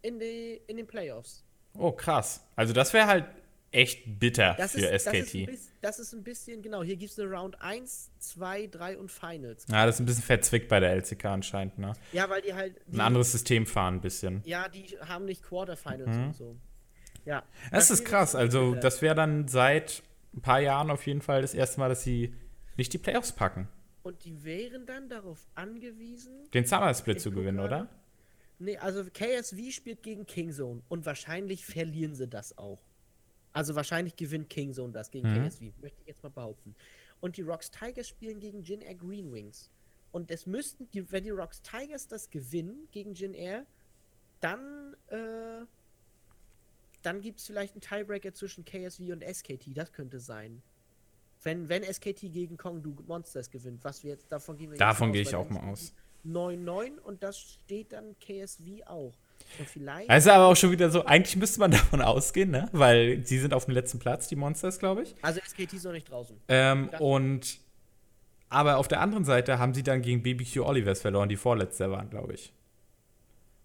in, die, in den Playoffs. Oh, krass. Also das wäre halt echt bitter das für ist, SKT. Das ist, bisschen, das ist, ein bisschen, genau, hier gibt es eine Round 1, 2, 3 und Finals. Ja, das ist ein bisschen verzwickt bei der LCK anscheinend, ne? Ja, weil die halt. Die, ein anderes System fahren ein bisschen. Ja, die haben nicht Quarterfinals mhm. und so. Ja. Das, das ist krass. Also, das wäre dann seit ein paar Jahren auf jeden Fall das erste Mal, dass sie nicht die Playoffs packen. Und die wären dann darauf angewiesen, den Summer Split zu gewinnen, oder? Nee, also KSV spielt gegen Kingzone und wahrscheinlich verlieren sie das auch. Also wahrscheinlich gewinnt Kingzone das gegen mhm. KSV, möchte ich jetzt mal behaupten. Und die Rocks Tigers spielen gegen Jin Air Green Wings. Und es müssten, die, wenn die Rocks Tigers das gewinnen gegen Jin Air, dann, äh, dann gibt es vielleicht einen Tiebreaker zwischen KSV und SKT. Das könnte sein. Wenn, wenn SKT gegen Kongdu Monsters gewinnt, was wir jetzt, davon gehen wir Davon gehe ich auch mal aus. 9-9 und das steht dann KSV auch. Vielleicht. Also aber auch schon wieder so, eigentlich müsste man davon ausgehen, ne? Weil sie sind auf dem letzten Platz, die Monsters, glaube ich. Also SKT ist noch nicht draußen. Ähm, und aber auf der anderen Seite haben sie dann gegen BBQ Olivers verloren, die vorletzte waren, glaube ich.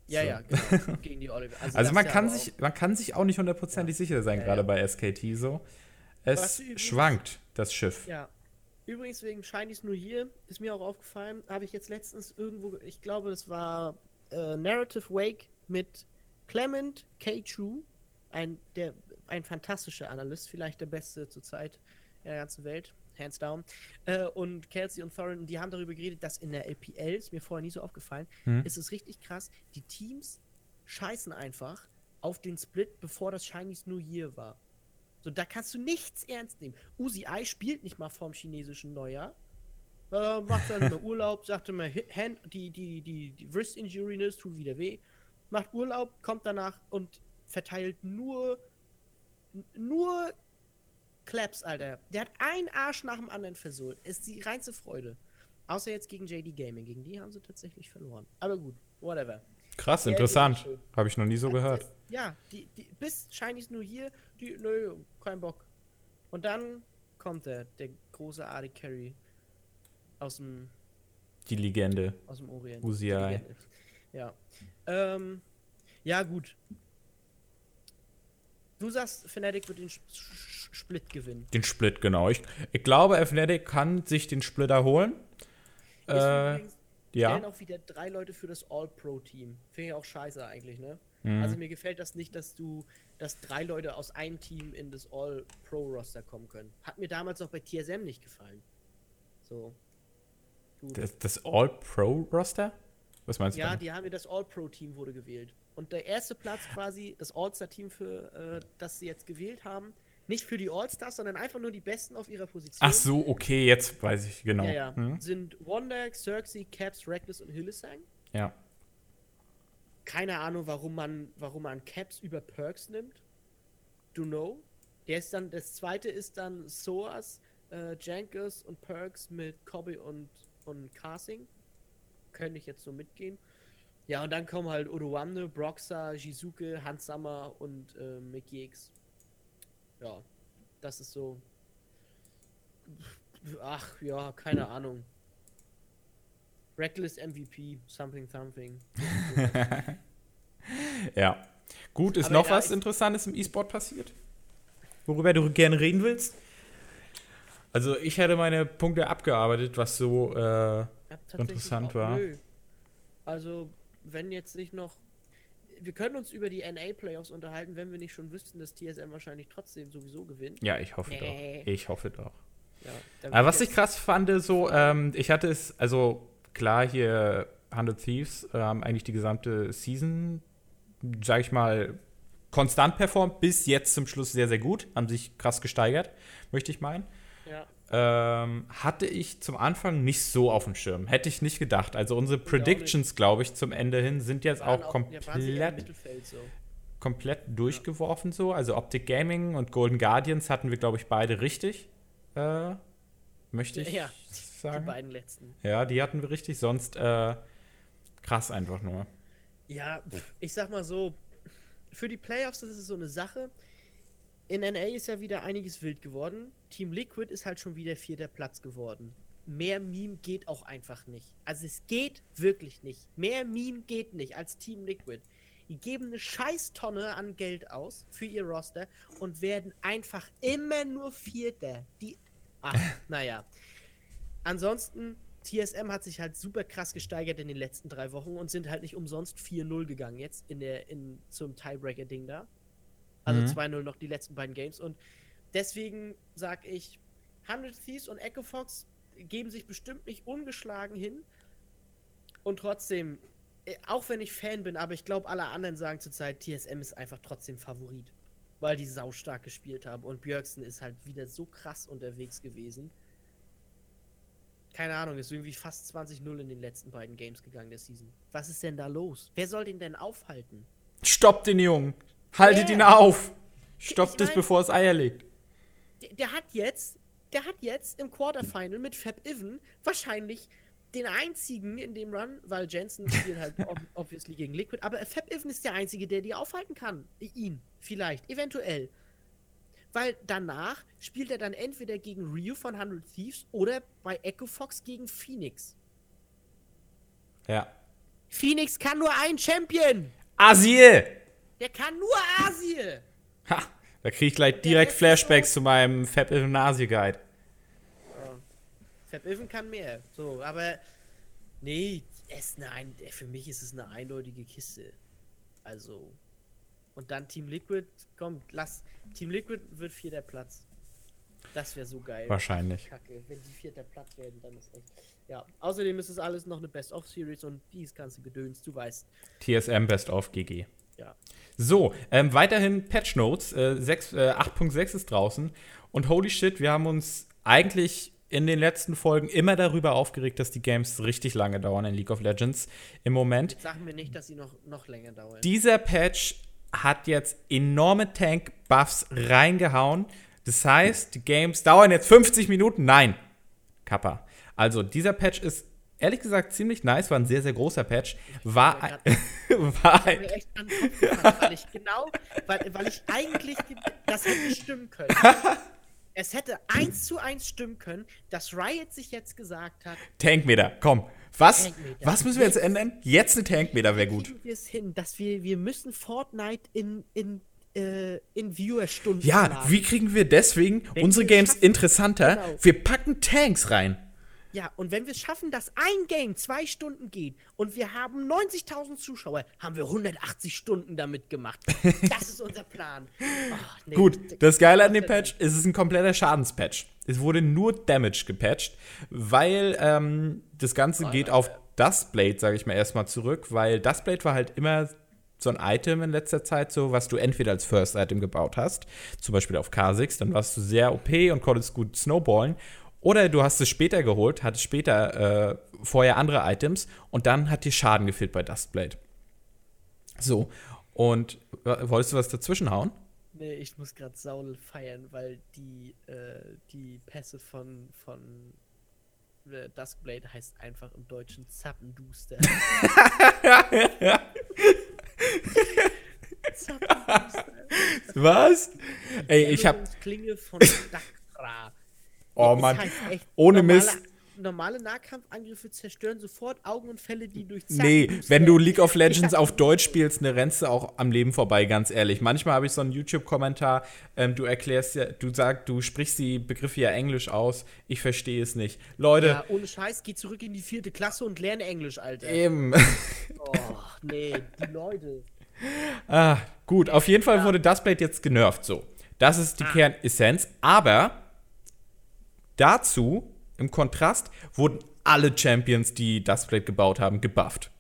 Ja, so. ja, genau. gegen die Olivers. Also, also man, kann sich, man kann sich auch nicht hundertprozentig ja. sicher sein, ja, gerade ja. bei SKT so. Es schwankt, das Schiff. Ja. Übrigens, wegen Shinies nur hier, ist mir auch aufgefallen, habe ich jetzt letztens irgendwo, ich glaube, das war äh, Narrative Wake mit Clement K. Chu, ein, der, ein fantastischer Analyst, vielleicht der beste zurzeit in der ganzen Welt, hands down. Äh, und Kelsey und Thorin, die haben darüber geredet, dass in der LPL, ist mir vorher nie so aufgefallen, hm. ist es richtig krass, die Teams scheißen einfach auf den Split, bevor das Chinese New Year war. So, da kannst du nichts ernst nehmen. Uzi Ai spielt nicht mal vorm chinesischen Neujahr. Äh, macht dann Urlaub, sagt immer, Hand, die, die, die, die Wrist Injury tut wieder weh. Macht Urlaub, kommt danach und verteilt nur, nur Claps, Alter. Der hat einen Arsch nach dem anderen versohlt. Ist die reinste Freude. Außer jetzt gegen JD Gaming. Gegen die haben sie tatsächlich verloren. Aber gut, whatever. Krass, die interessant. Habe ich noch nie so also gehört. ja, die, die, bis Chinese New Year, die, nö, kein Bock. Und dann kommt der, der große AD Carry aus dem. Die Legende. Aus dem Orient. Uziai. Ja. Ähm, ja, gut. Du sagst, Fnatic wird den Split gewinnen. Den Split, genau. Ich, ich glaube, Fnatic kann sich den Split erholen. Äh, ja. stellen auch wieder drei Leute für das All-Pro-Team. Finde ich auch scheiße eigentlich, ne? Mhm. Also mir gefällt das nicht, dass du, dass drei Leute aus einem Team in das All-Pro-Roster kommen können. Hat mir damals auch bei TSM nicht gefallen. So. Das, das All-Pro-Roster? Was meinst du? Ja, die haben mir das All-Pro-Team wurde gewählt. Und der erste Platz quasi, das All-Star-Team, für äh, das sie jetzt gewählt haben, nicht für die All-Stars, sondern einfach nur die Besten auf ihrer Position. Ach so, okay, jetzt weiß ich genau. Ja, ja. Hm? Sind Wonder, Xerxes, Caps, Reckless und Hillesang. Ja. Keine Ahnung, warum man, warum man Caps über Perks nimmt. Do know. Der ist dann, das zweite ist dann Soas, äh, Jankers und Perks mit Kobe und, und Casing. Könnte ich jetzt so mitgehen. Ja, und dann kommen halt Odoamne, Broxa, Jizuke, Hans Sammer und äh, Mickey X. Ja, das ist so. Ach ja, keine Ahnung. Reckless MVP, something, something. ja. Gut, ist Aber noch ja, was Interessantes im E-Sport passiert? Worüber du gerne reden willst? Also, ich hätte meine Punkte abgearbeitet, was so äh, interessant war. Nö. Also, wenn jetzt nicht noch. Wir können uns über die NA-Playoffs unterhalten, wenn wir nicht schon wüssten, dass TSM wahrscheinlich trotzdem sowieso gewinnt. Ja, ich hoffe nee. doch. Ich hoffe doch. Ja, Aber was ich krass fand, so, ähm, ich hatte es, also klar, hier 100 Thieves haben eigentlich die gesamte Season, sag ich mal, konstant performt, bis jetzt zum Schluss sehr, sehr gut, haben sich krass gesteigert, möchte ich meinen. Ja ähm, hatte ich zum Anfang nicht so auf dem Schirm. Hätte ich nicht gedacht. Also unsere Predictions, glaube ich, zum Ende hin sind jetzt auch, auch komplett, so. komplett durchgeworfen so. Also Optic Gaming und Golden Guardians hatten wir, glaube ich, beide richtig. Äh, möchte ich ja, sagen. Die beiden letzten. Ja, die hatten wir richtig. Sonst äh, krass einfach nur. Ja, ich sag mal so, für die Playoffs ist es so eine Sache in NA ist ja wieder einiges wild geworden. Team Liquid ist halt schon wieder vierter Platz geworden. Mehr Meme geht auch einfach nicht. Also es geht wirklich nicht. Mehr Meme geht nicht als Team Liquid. Die geben eine Scheißtonne an Geld aus für ihr Roster und werden einfach immer nur Vierter. Die. Ach, naja. Ansonsten, TSM hat sich halt super krass gesteigert in den letzten drei Wochen und sind halt nicht umsonst 4-0 gegangen jetzt in der, in, zum Tiebreaker-Ding da. Also mhm. 2-0 noch die letzten beiden Games. Und deswegen sage ich, 100 Thieves und Echo Fox geben sich bestimmt nicht ungeschlagen hin. Und trotzdem, äh, auch wenn ich Fan bin, aber ich glaube, alle anderen sagen zurzeit, TSM ist einfach trotzdem Favorit. Weil die saustark gespielt haben. Und Björksen ist halt wieder so krass unterwegs gewesen. Keine Ahnung, ist irgendwie fast 20-0 in den letzten beiden Games gegangen der Season. Was ist denn da los? Wer soll den denn aufhalten? Stopp den Jungen! Haltet yeah. ihn auf! Stoppt es, bevor es Eier legt. Der, der, hat jetzt, der hat jetzt im Quarterfinal mit Fab Ivan wahrscheinlich den einzigen in dem Run, weil Jensen spielt halt obviously gegen Liquid, aber Fab Ivan ist der einzige, der die aufhalten kann. Ihn, vielleicht, eventuell. Weil danach spielt er dann entweder gegen Ryu von 100 Thieves oder bei Echo Fox gegen Phoenix. Ja. Phoenix kann nur ein Champion! Asil! Der kann nur Asie. Ha, da kriege ich gleich direkt Flashbacks zu meinem Fab Even Asie Guide. Ja. Fab Even kann mehr. So, aber nee, es nein, für mich ist es eine eindeutige Kiste. Also und dann Team Liquid, komm, lass Team Liquid wird vierter Platz. Das wäre so geil. Wahrscheinlich. Kacke, wenn die vierter Platz werden, dann ist echt. Ja, außerdem ist es alles noch eine Best-of-Series und dies ganze Gedöns, du weißt. TSM Best-of GG. Ja. So, ähm, weiterhin Patch Notes. Äh, äh, 8.6 ist draußen. Und holy shit, wir haben uns eigentlich in den letzten Folgen immer darüber aufgeregt, dass die Games richtig lange dauern in League of Legends im Moment. Jetzt sagen wir nicht, dass sie noch, noch länger dauern. Dieser Patch hat jetzt enorme Tank-Buffs reingehauen. Das heißt, die Games dauern jetzt 50 Minuten. Nein, Kappa. Also, dieser Patch ist ehrlich gesagt ziemlich nice, war ein sehr, sehr großer Patch. War, ein, war ein, echt an gefasst, weil ich genau, weil, weil ich eigentlich, das hätte stimmen können. es hätte eins zu eins stimmen können, dass Riot sich jetzt gesagt hat. Tankmeter, komm. Was, Tankmeter. was müssen wir jetzt ändern? Jetzt eine Tankmeter wäre gut. Wir es hin, dass wir, wir müssen Fortnite in, in äh, in Viewerstunden. Ja, laden. wie kriegen wir deswegen Wenn unsere Games schaffen, interessanter? Genau. Wir packen Tanks rein. Ja, und wenn wir es schaffen, dass ein Game zwei Stunden geht und wir haben 90.000 Zuschauer, haben wir 180 Stunden damit gemacht. Das ist unser Plan. Oh, nee, Gut, das Geile an dem Patch ist, es ist ein kompletter Schadenspatch. Es wurde nur Damage gepatcht, weil ähm, das Ganze geht auf Dustblade, sage ich mal erstmal zurück, weil Dustblade war halt immer so ein Item in letzter Zeit, so was du entweder als First Item gebaut hast, zum Beispiel auf K6, dann warst du sehr OP und konntest gut snowballen. Oder du hast es später geholt, hattest später äh, vorher andere Items und dann hat dir Schaden gefehlt bei Dustblade. So, und wolltest du was dazwischen hauen? Nee, ich muss gerade Saul feiern, weil die, äh, die Pässe von, von äh, Duskblade heißt einfach im Deutschen Zappenduster. Zappenduster. Was? Ey, ich hab. Klinge von Dakra. Oh Mann, ohne Mist normale Nahkampfangriffe zerstören sofort Augen und Fälle, die durch Zacken Nee, wenn du League of Legends auf Deutsch spielst, ne, rennst du auch am Leben vorbei, ganz ehrlich. Manchmal habe ich so einen YouTube-Kommentar, ähm, du erklärst ja, du sagst, du sprichst die Begriffe ja Englisch aus, ich verstehe es nicht. Leute. Ja, ohne Scheiß, geh zurück in die vierte Klasse und lerne Englisch, Alter. Eben. Oh, nee, die Leute. Ah, gut, auf jeden Fall ja. wurde Dustblade jetzt genervt, so. Das ist die ah. Kernessenz, aber Dazu, im Kontrast, wurden alle Champions, die Dustblade gebaut haben, gebufft.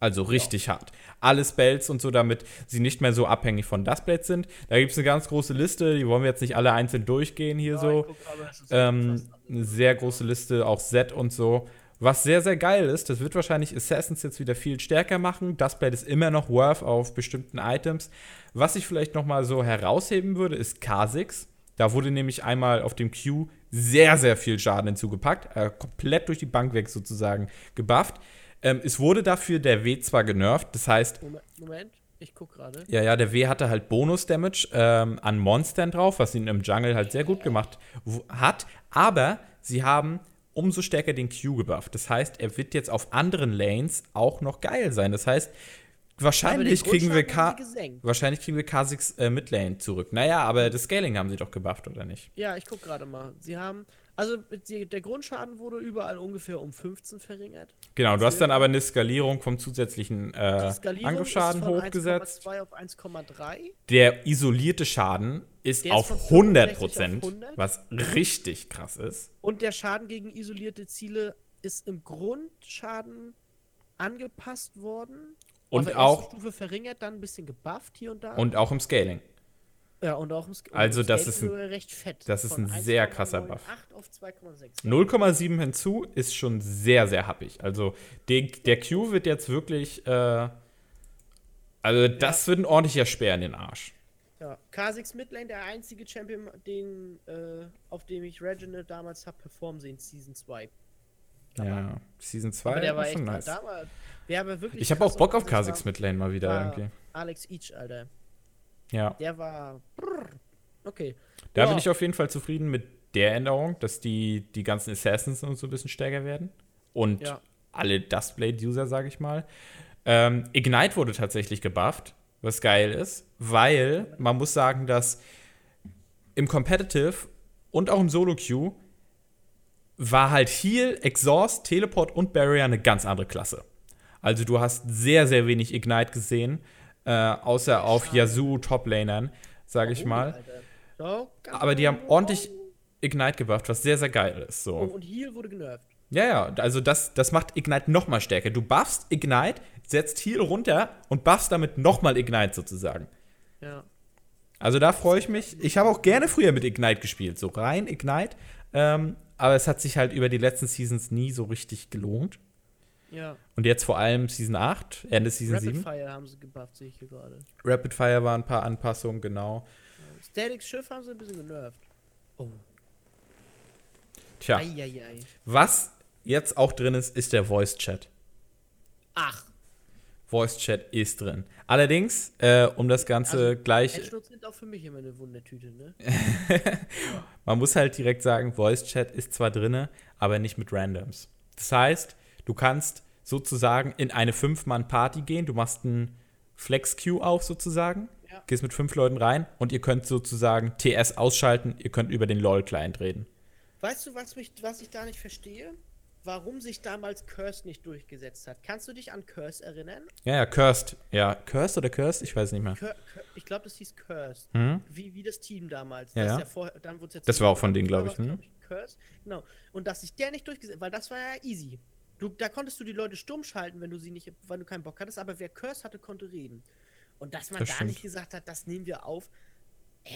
Also richtig ja. hart. Alle Spells und so, damit sie nicht mehr so abhängig von Dustblade sind. Da gibt es eine ganz große Liste, die wollen wir jetzt nicht alle einzeln durchgehen hier ja, so. Ähm, eine sehr große Liste, auch Set und so. Was sehr, sehr geil ist, das wird wahrscheinlich Assassins jetzt wieder viel stärker machen. Dustblade ist immer noch worth auf bestimmten Items. Was ich vielleicht noch mal so herausheben würde, ist Kha'Zix. Da wurde nämlich einmal auf dem Q sehr, sehr viel Schaden hinzugepackt. Äh, komplett durch die Bank weg sozusagen gebufft. Ähm, es wurde dafür der W zwar genervt, das heißt. Moment, ich guck gerade. Ja, ja, der W hatte halt Bonus-Damage ähm, an Monstern drauf, was ihn im Jungle halt sehr gut gemacht hat. Aber sie haben umso stärker den Q gebufft. Das heißt, er wird jetzt auf anderen Lanes auch noch geil sein. Das heißt, Wahrscheinlich kriegen wir K wahrscheinlich kriegen wir K6 äh, Midlane zurück. Naja, aber das Scaling haben sie doch gebufft, oder nicht? Ja, ich guck gerade mal. Sie haben, also die, der Grundschaden wurde überall ungefähr um 15 verringert. Genau, du hast dann aber eine Skalierung vom zusätzlichen äh, Angriffsschaden hochgesetzt. 1,2 auf 1,3. Der isolierte Schaden ist der auf ist 100 Prozent, was richtig krass ist. Und der Schaden gegen isolierte Ziele ist im Grundschaden angepasst worden und also auch Stufe verringert, dann ein bisschen gebufft hier und da. Und auch im Scaling. Ja, und auch im Scaling. Also im das ist ein, recht fett. Das ist ein sehr krasser Buff. 0,7 hinzu ist schon sehr, sehr happig. Also der, der Q wird jetzt wirklich, äh, also das ja. wird ein ordentlicher Speer in den Arsch. Ja, K6 Midlane, der einzige Champion, den, äh, auf dem ich Reginald damals habe performen sehen, Season 2. Ja, Season 2 der war schon nice. War, wirklich ich habe auch Bock auf Kha'Zix Midlane mal wieder irgendwie. Alex Each, Alter. Ja. Der war. Okay. Da ja. bin ich auf jeden Fall zufrieden mit der Änderung, dass die, die ganzen Assassins und so ein bisschen stärker werden. Und ja. alle Dustblade-User, sage ich mal. Ähm, Ignite wurde tatsächlich gebufft, was geil ist, weil man muss sagen, dass im Competitive und auch im Solo-Queue war halt Heal, Exhaust, Teleport und Barrier eine ganz andere Klasse. Also du hast sehr, sehr wenig Ignite gesehen, äh, außer auf Yasuo Toplanern, sage ich mal. Aber die haben ordentlich Ignite gebufft, was sehr, sehr geil ist. So. Und Heal wurde genervt. Ja, ja, also das, das macht Ignite noch mal stärker. Du buffst Ignite, setzt Heal runter und buffst damit noch mal Ignite sozusagen. Ja. Also da freue ich mich. Ich habe auch gerne früher mit Ignite gespielt, so rein Ignite. Ähm, aber es hat sich halt über die letzten Seasons nie so richtig gelohnt. Ja. Und jetzt vor allem Season 8, Ende Season Rapid 7. Rapid Fire haben sie gebufft, sehe ich hier gerade. Rapid Fire waren ein paar Anpassungen, genau. Static Schiff haben sie ein bisschen genervt. Oh. Tja. Eieiei. Was jetzt auch drin ist, ist der Voice Chat. Ach. Voice Chat ist drin. Allerdings, äh, um das Ganze also, gleich. Headshots sind auch für mich immer eine Wundertüte, ne? Man muss halt direkt sagen, Voice Chat ist zwar drin, aber nicht mit Randoms. Das heißt, du kannst sozusagen in eine Fünf-Mann-Party gehen, du machst einen Flex-Queue auf sozusagen, ja. gehst mit fünf Leuten rein und ihr könnt sozusagen TS ausschalten, ihr könnt über den LOL-Client reden. Weißt du, was, mich, was ich da nicht verstehe? Warum sich damals Curse nicht durchgesetzt hat. Kannst du dich an Curse erinnern? Ja, ja, Cursed. Ja, Cursed oder Cursed? Ich weiß nicht mehr. Cur ich glaube, das hieß Cursed. Hm? Wie, wie das Team damals. Ja, das, ja. vorher, dann ja das war auch von denen, glaube ich. Hm? ich Curse. Genau. Und dass sich der nicht durchgesetzt weil das war ja easy. Du, da konntest du die Leute stumm schalten, wenn du sie nicht, weil du keinen Bock hattest, aber wer Curse hatte, konnte reden. Und dass man Das da stimmt. nicht gesagt hat, das nehmen wir auf, äh,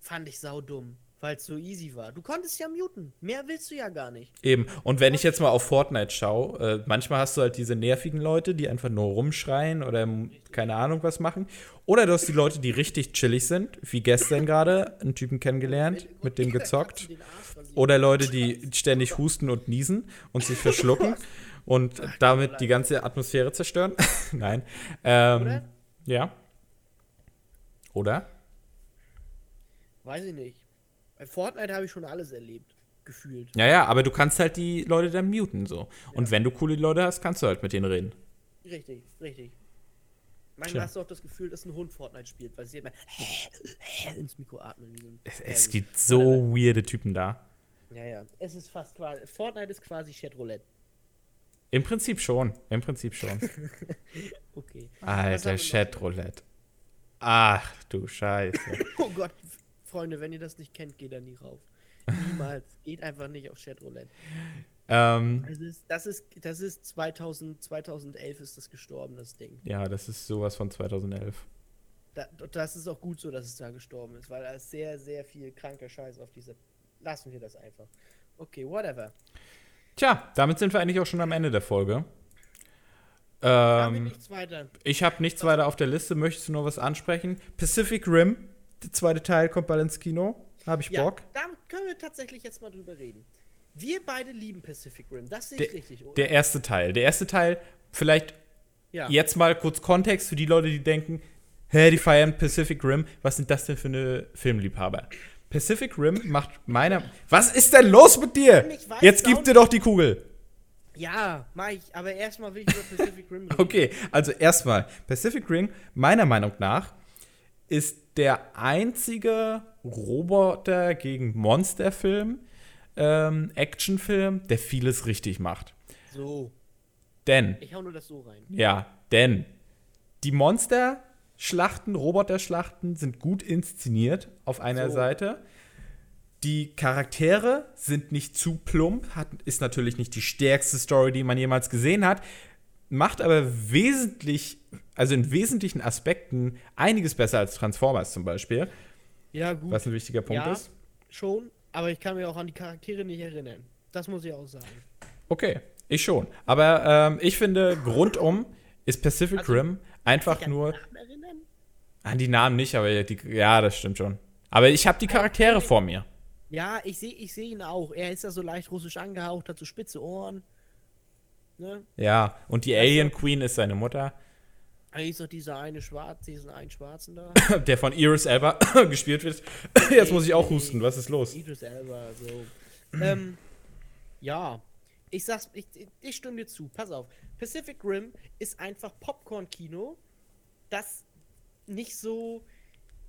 fand ich saudumm, weil es so easy war. Du konntest ja muten. Mehr willst du ja gar nicht. Eben. Und wenn ich jetzt mal auf Fortnite schaue, äh, manchmal hast du halt diese nervigen Leute, die einfach nur rumschreien oder keine Ahnung was machen. Oder du hast die Leute, die richtig chillig sind, wie gestern gerade einen Typen kennengelernt, mit dem gezockt. Oder Leute, die ständig husten und niesen und sich verschlucken und damit die ganze Atmosphäre zerstören. Nein. Ähm, Oder? Ja. Oder? Weiß ich nicht. Bei Fortnite habe ich schon alles erlebt. Gefühlt. Ja, ja, aber du kannst halt die Leute dann muten so. Und wenn du coole Leute hast, kannst du halt mit denen reden. Richtig, richtig. Manchmal hast du auch das Gefühl, dass ein Hund Fortnite spielt, weil sie immer ins Mikro atmen. Es, es gibt so weirde Typen da. Ja, ja. Es ist fast quasi. Fortnite ist quasi Chatroulette. Im Prinzip schon. Im Prinzip schon. Okay. Alter? Chatroulette. Ach du Scheiße. Oh Gott, Freunde, wenn ihr das nicht kennt, geht da nie rauf. Niemals. geht einfach nicht auf Chatroulette. ähm, Das ist, das ist, das ist 2000, 2011 ist das gestorben, das Ding. ja, das ist sowas von 2011. Da, das ist auch gut so, dass es da gestorben ist, weil da ist sehr, sehr viel kranker Scheiß auf dieser. Lassen wir das einfach. Okay, whatever. Tja, damit sind wir eigentlich auch schon am Ende der Folge. Ähm, nichts weiter. ich habe nichts weiter auf der Liste. Möchtest du noch was ansprechen? Pacific Rim, der zweite Teil, kommt bald ins Kino. Habe ich Ja, Bock. da können wir tatsächlich jetzt mal drüber reden. Wir beide lieben Pacific Rim, das sehe Der, ich richtig, oder? der erste Teil. Der erste Teil, vielleicht ja. Jetzt mal kurz Kontext für die Leute, die denken, hä, die feiern Pacific Rim. Was sind das denn für eine Filmliebhaber? Pacific Rim macht meiner. Was ist denn los mit dir? Weiß Jetzt gib dir doch die Kugel. ja, mach ich, aber erstmal will ich über Pacific Rim reden. Okay, also erstmal, Pacific Rim, meiner Meinung nach, ist der einzige Roboter gegen Monster-Film, ähm, Actionfilm, der vieles richtig macht. So, Denn ich hau nur das so rein. Ja, denn die Monster-Schlachten, Roboter-Schlachten sind gut inszeniert auf einer So. Seite. Die Charaktere sind nicht zu plump, hat, ist natürlich nicht die stärkste Story, die man jemals gesehen hat, macht aber wesentlich, also in wesentlichen Aspekten einiges besser als Transformers zum Beispiel, Ja, gut. was ein wichtiger Punkt ja, ist. schon, aber ich kann mich auch an die Charaktere nicht erinnern. Das muss ich auch sagen. Okay, ich schon. Aber ähm, ich finde, rundum ist Pacific Also, Rim einfach an nur Namen? An die Namen nicht, aber die, ja, das stimmt schon. Aber ich habe die Charaktere vor mir. Ja, ich sehe ich seh ihn auch. Er ist ja so leicht russisch angehaucht, hat so spitze Ohren. Ne? Ja, und die Alien Queen ist seine Mutter, Eigentlich ist doch dieser eine Schwarz, diesen einen Schwarzen da. der von Iris Elba gespielt wird. Jetzt muss ich auch husten, was ist los? Idris Elba, so. ähm, ja. Ich sag's, ich, ich stimme dir zu. Pass auf. Pacific Rim ist einfach Popcorn-Kino, das nicht so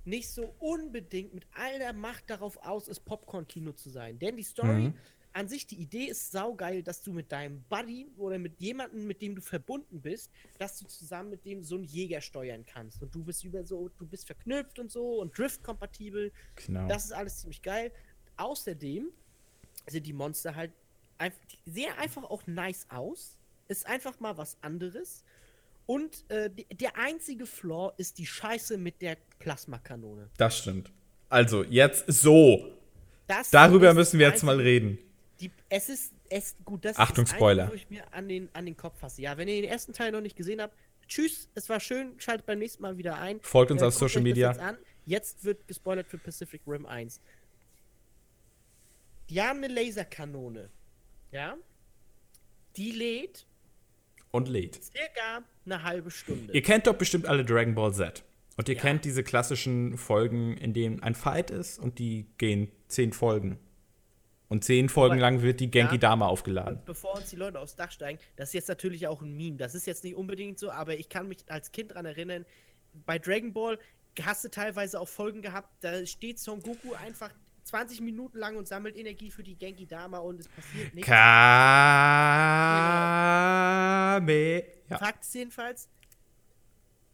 nicht so unbedingt mit all der Macht darauf aus ist, Popcorn-Kino zu sein. Denn die Story Mhm. An sich, die Idee ist saugeil, dass du mit deinem Buddy oder mit jemandem, mit dem du verbunden bist, dass du zusammen mit dem so einen Jäger steuern kannst. Und du bist über so, du bist verknüpft und so und Drift-kompatibel. Genau. Das ist alles ziemlich geil. Außerdem sind die Monster halt einfach, sehen einfach auch nice aus. Ist einfach mal was anderes. Und äh, der einzige Flaw ist die Scheiße mit der Plasmakanone. Das stimmt. Also, jetzt so. Das Darüber müssen wir jetzt mal reden. Die, es ist, es, gut, das Achtung, ist Spoiler. Einzige, wo ich mir an den, an den Kopf fasse. Ja, wenn ihr den ersten Teil noch nicht gesehen habt, tschüss, es war schön, schaltet beim nächsten Mal wieder ein. Folgt uns Äh, auf Social Media. Jetzt, jetzt wird gespoilert für Pacific Rim 1. Die haben eine Laserkanone. Ja? Die lädt Und lädt. circa eine halbe Stunde. Ihr kennt doch bestimmt alle Dragon Ball Z. Und ihr Ja. kennt diese klassischen Folgen, in denen ein Fight ist und die gehen zehn Folgen. Und zehn Folgen Aber- lang wird die Genki Ja. Dama aufgeladen. Bevor uns die Leute aufs Dach steigen, das ist jetzt natürlich auch ein Meme. Das ist jetzt nicht unbedingt so, aber ich kann mich als Kind daran erinnern, bei Dragon Ball hast du teilweise auch Folgen gehabt, da steht Son Goku einfach 20 Minuten lang und sammelt Energie für die Genki Dama und es passiert nichts. Kame. Ja. Fakt ist jedenfalls,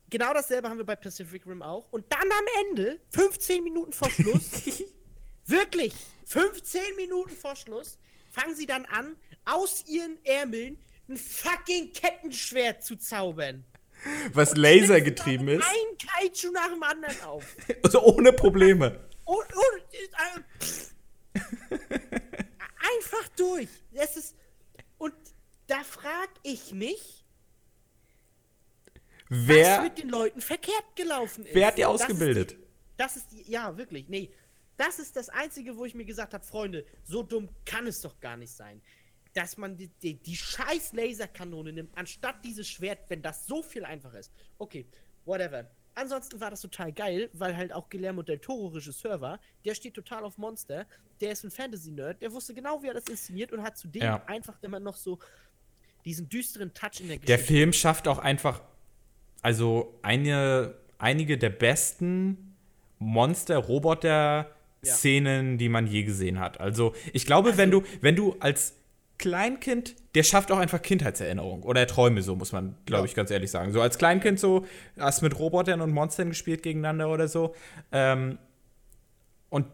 genau dasselbe haben wir bei Pacific Rim auch. Und dann am Ende, 15 Minuten vor Schluss, wirklich, 15 Minuten vor Schluss, fangen sie dann an, aus ihren Ärmeln ein fucking Kettenschwert zu zaubern. Was lasergetrieben ist. Ein Kaiju nach dem anderen auf. Also ohne Probleme. Und, und, äh, einfach durch. Das ist, und da frag ich mich, wer, was mit den Leuten verkehrt gelaufen ist. Wer hat die ausgebildet? Das ist, die, das ist die, ja, wirklich, nee. Das ist das Einzige, wo ich mir gesagt habe, Freunde, so dumm kann es doch gar nicht sein. Dass man die, die, die scheiß Laserkanone nimmt, anstatt dieses Schwert, wenn das so viel einfacher ist. Okay, whatever. Ansonsten war das total geil, weil halt auch Guillermo del Toro Regisseur war. Der steht total auf Monster. Der ist ein Fantasy-Nerd. Der wusste genau, wie er das inszeniert und hat zudem ja. einfach immer noch so diesen düsteren Touch in der Geschichte. Der Film schafft auch einfach, also eine, einige der besten Monster-Roboter-Szenen, ja. die man je gesehen hat. Also ich glaube, also, wenn du, wenn du als Kleinkind, der schafft auch einfach Kindheitserinnerung oder Träume, so muss man, glaube ich, ganz ehrlich sagen. So als Kleinkind so, hast mit Robotern und Monstern gespielt gegeneinander oder so. Ähm, und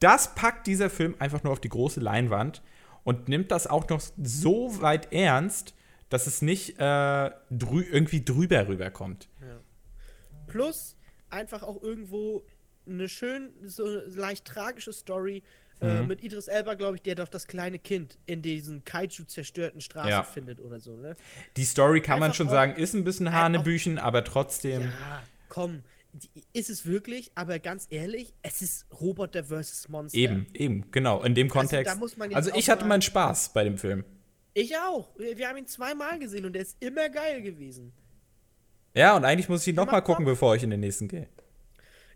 das packt dieser Film einfach nur auf die große Leinwand und nimmt das auch noch so weit ernst, dass es nicht äh, drü irgendwie drüber rüberkommt. Ja. Plus einfach auch irgendwo eine schön, so leicht tragische Story äh, mhm. mit Idris Elba, glaube ich, der doch das kleine Kind in diesen Kaiju-zerstörten Straßen ja. findet oder so, ne? Die Story kann Einfach man schon sagen, ist ein bisschen Hanebüchen, aber trotzdem. Ja, komm, ist es wirklich, aber ganz ehrlich, es ist Roboter vs. Monster. Eben, eben, genau, in dem also, Kontext. Also, also ich hatte meinen Spaß bei dem Film. Ich auch. Wir haben ihn zweimal gesehen und der ist immer geil gewesen. Ja, und eigentlich muss ich ihn nochmal gucken, bevor ich in den nächsten gehe.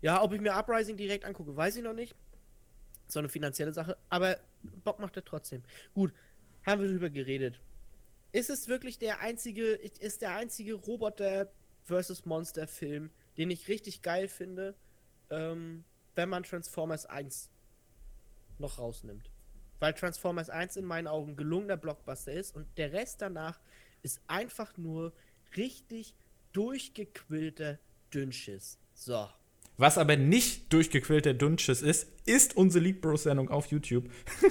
Ja, ob ich mir Uprising direkt angucke, weiß ich noch nicht so eine finanzielle Sache, aber Bock macht er trotzdem. Gut, haben wir drüber geredet. Ist es wirklich der einzige, ist der einzige Roboter versus Monster Film, den ich richtig geil finde, ähm, wenn man Transformers 1 noch rausnimmt. Weil Transformers 1 in meinen Augen gelungener Blockbuster ist und der Rest danach ist einfach nur richtig durchgequillter Dünnschiss. So. Was aber nicht durchgequillter Dunches ist, ist unsere League Bros Sendung auf YouTube.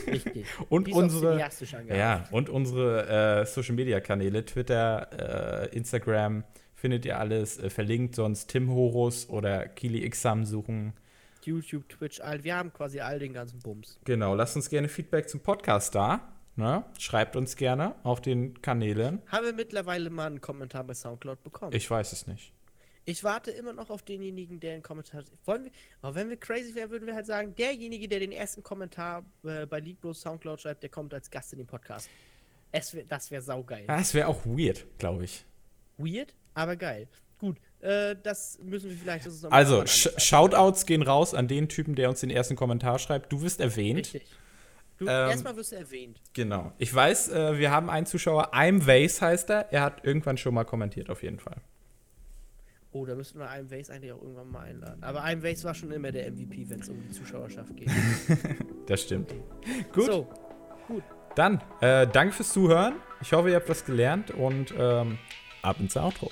Richtig. und, unsere, ja, und unsere äh, Social Media Kanäle, Twitter, äh, Instagram, findet ihr alles äh, verlinkt. Sonst Tim Horus oder Kili Xam suchen. YouTube, Twitch, all, wir haben quasi all den ganzen Bums. Genau, lasst uns gerne Feedback zum Podcast da. Ne? Schreibt uns gerne auf den Kanälen. Haben wir mittlerweile mal einen Kommentar bei Soundcloud bekommen? Ich weiß es nicht. Ich warte immer noch auf denjenigen, der einen Kommentar. Wollen wir, aber wenn wir crazy wären, würden wir halt sagen, derjenige, der den ersten Kommentar äh, bei League Soundcloud schreibt, der kommt als Gast in den Podcast. Es wär, das wäre saugeil. Das wäre auch weird, glaube ich. Weird, aber geil. Gut, äh, das müssen wir vielleicht. also, Sh Shoutouts gehen raus an den Typen, der uns den ersten Kommentar schreibt. Du wirst erwähnt. Richtig. Du, ähm, erstmal wirst du erwähnt. Genau. Ich weiß, äh, wir haben einen Zuschauer, I'm Vase heißt er. Er hat irgendwann schon mal kommentiert, auf jeden Fall. Oh, da müssten wir einem Vase eigentlich auch irgendwann mal einladen. Aber einem Vase war schon immer der MVP, wenn es um die Zuschauerschaft geht. das stimmt. Gut. So, gut. Dann, äh, danke fürs Zuhören. Ich hoffe, ihr habt was gelernt und ähm, ab ins Outro.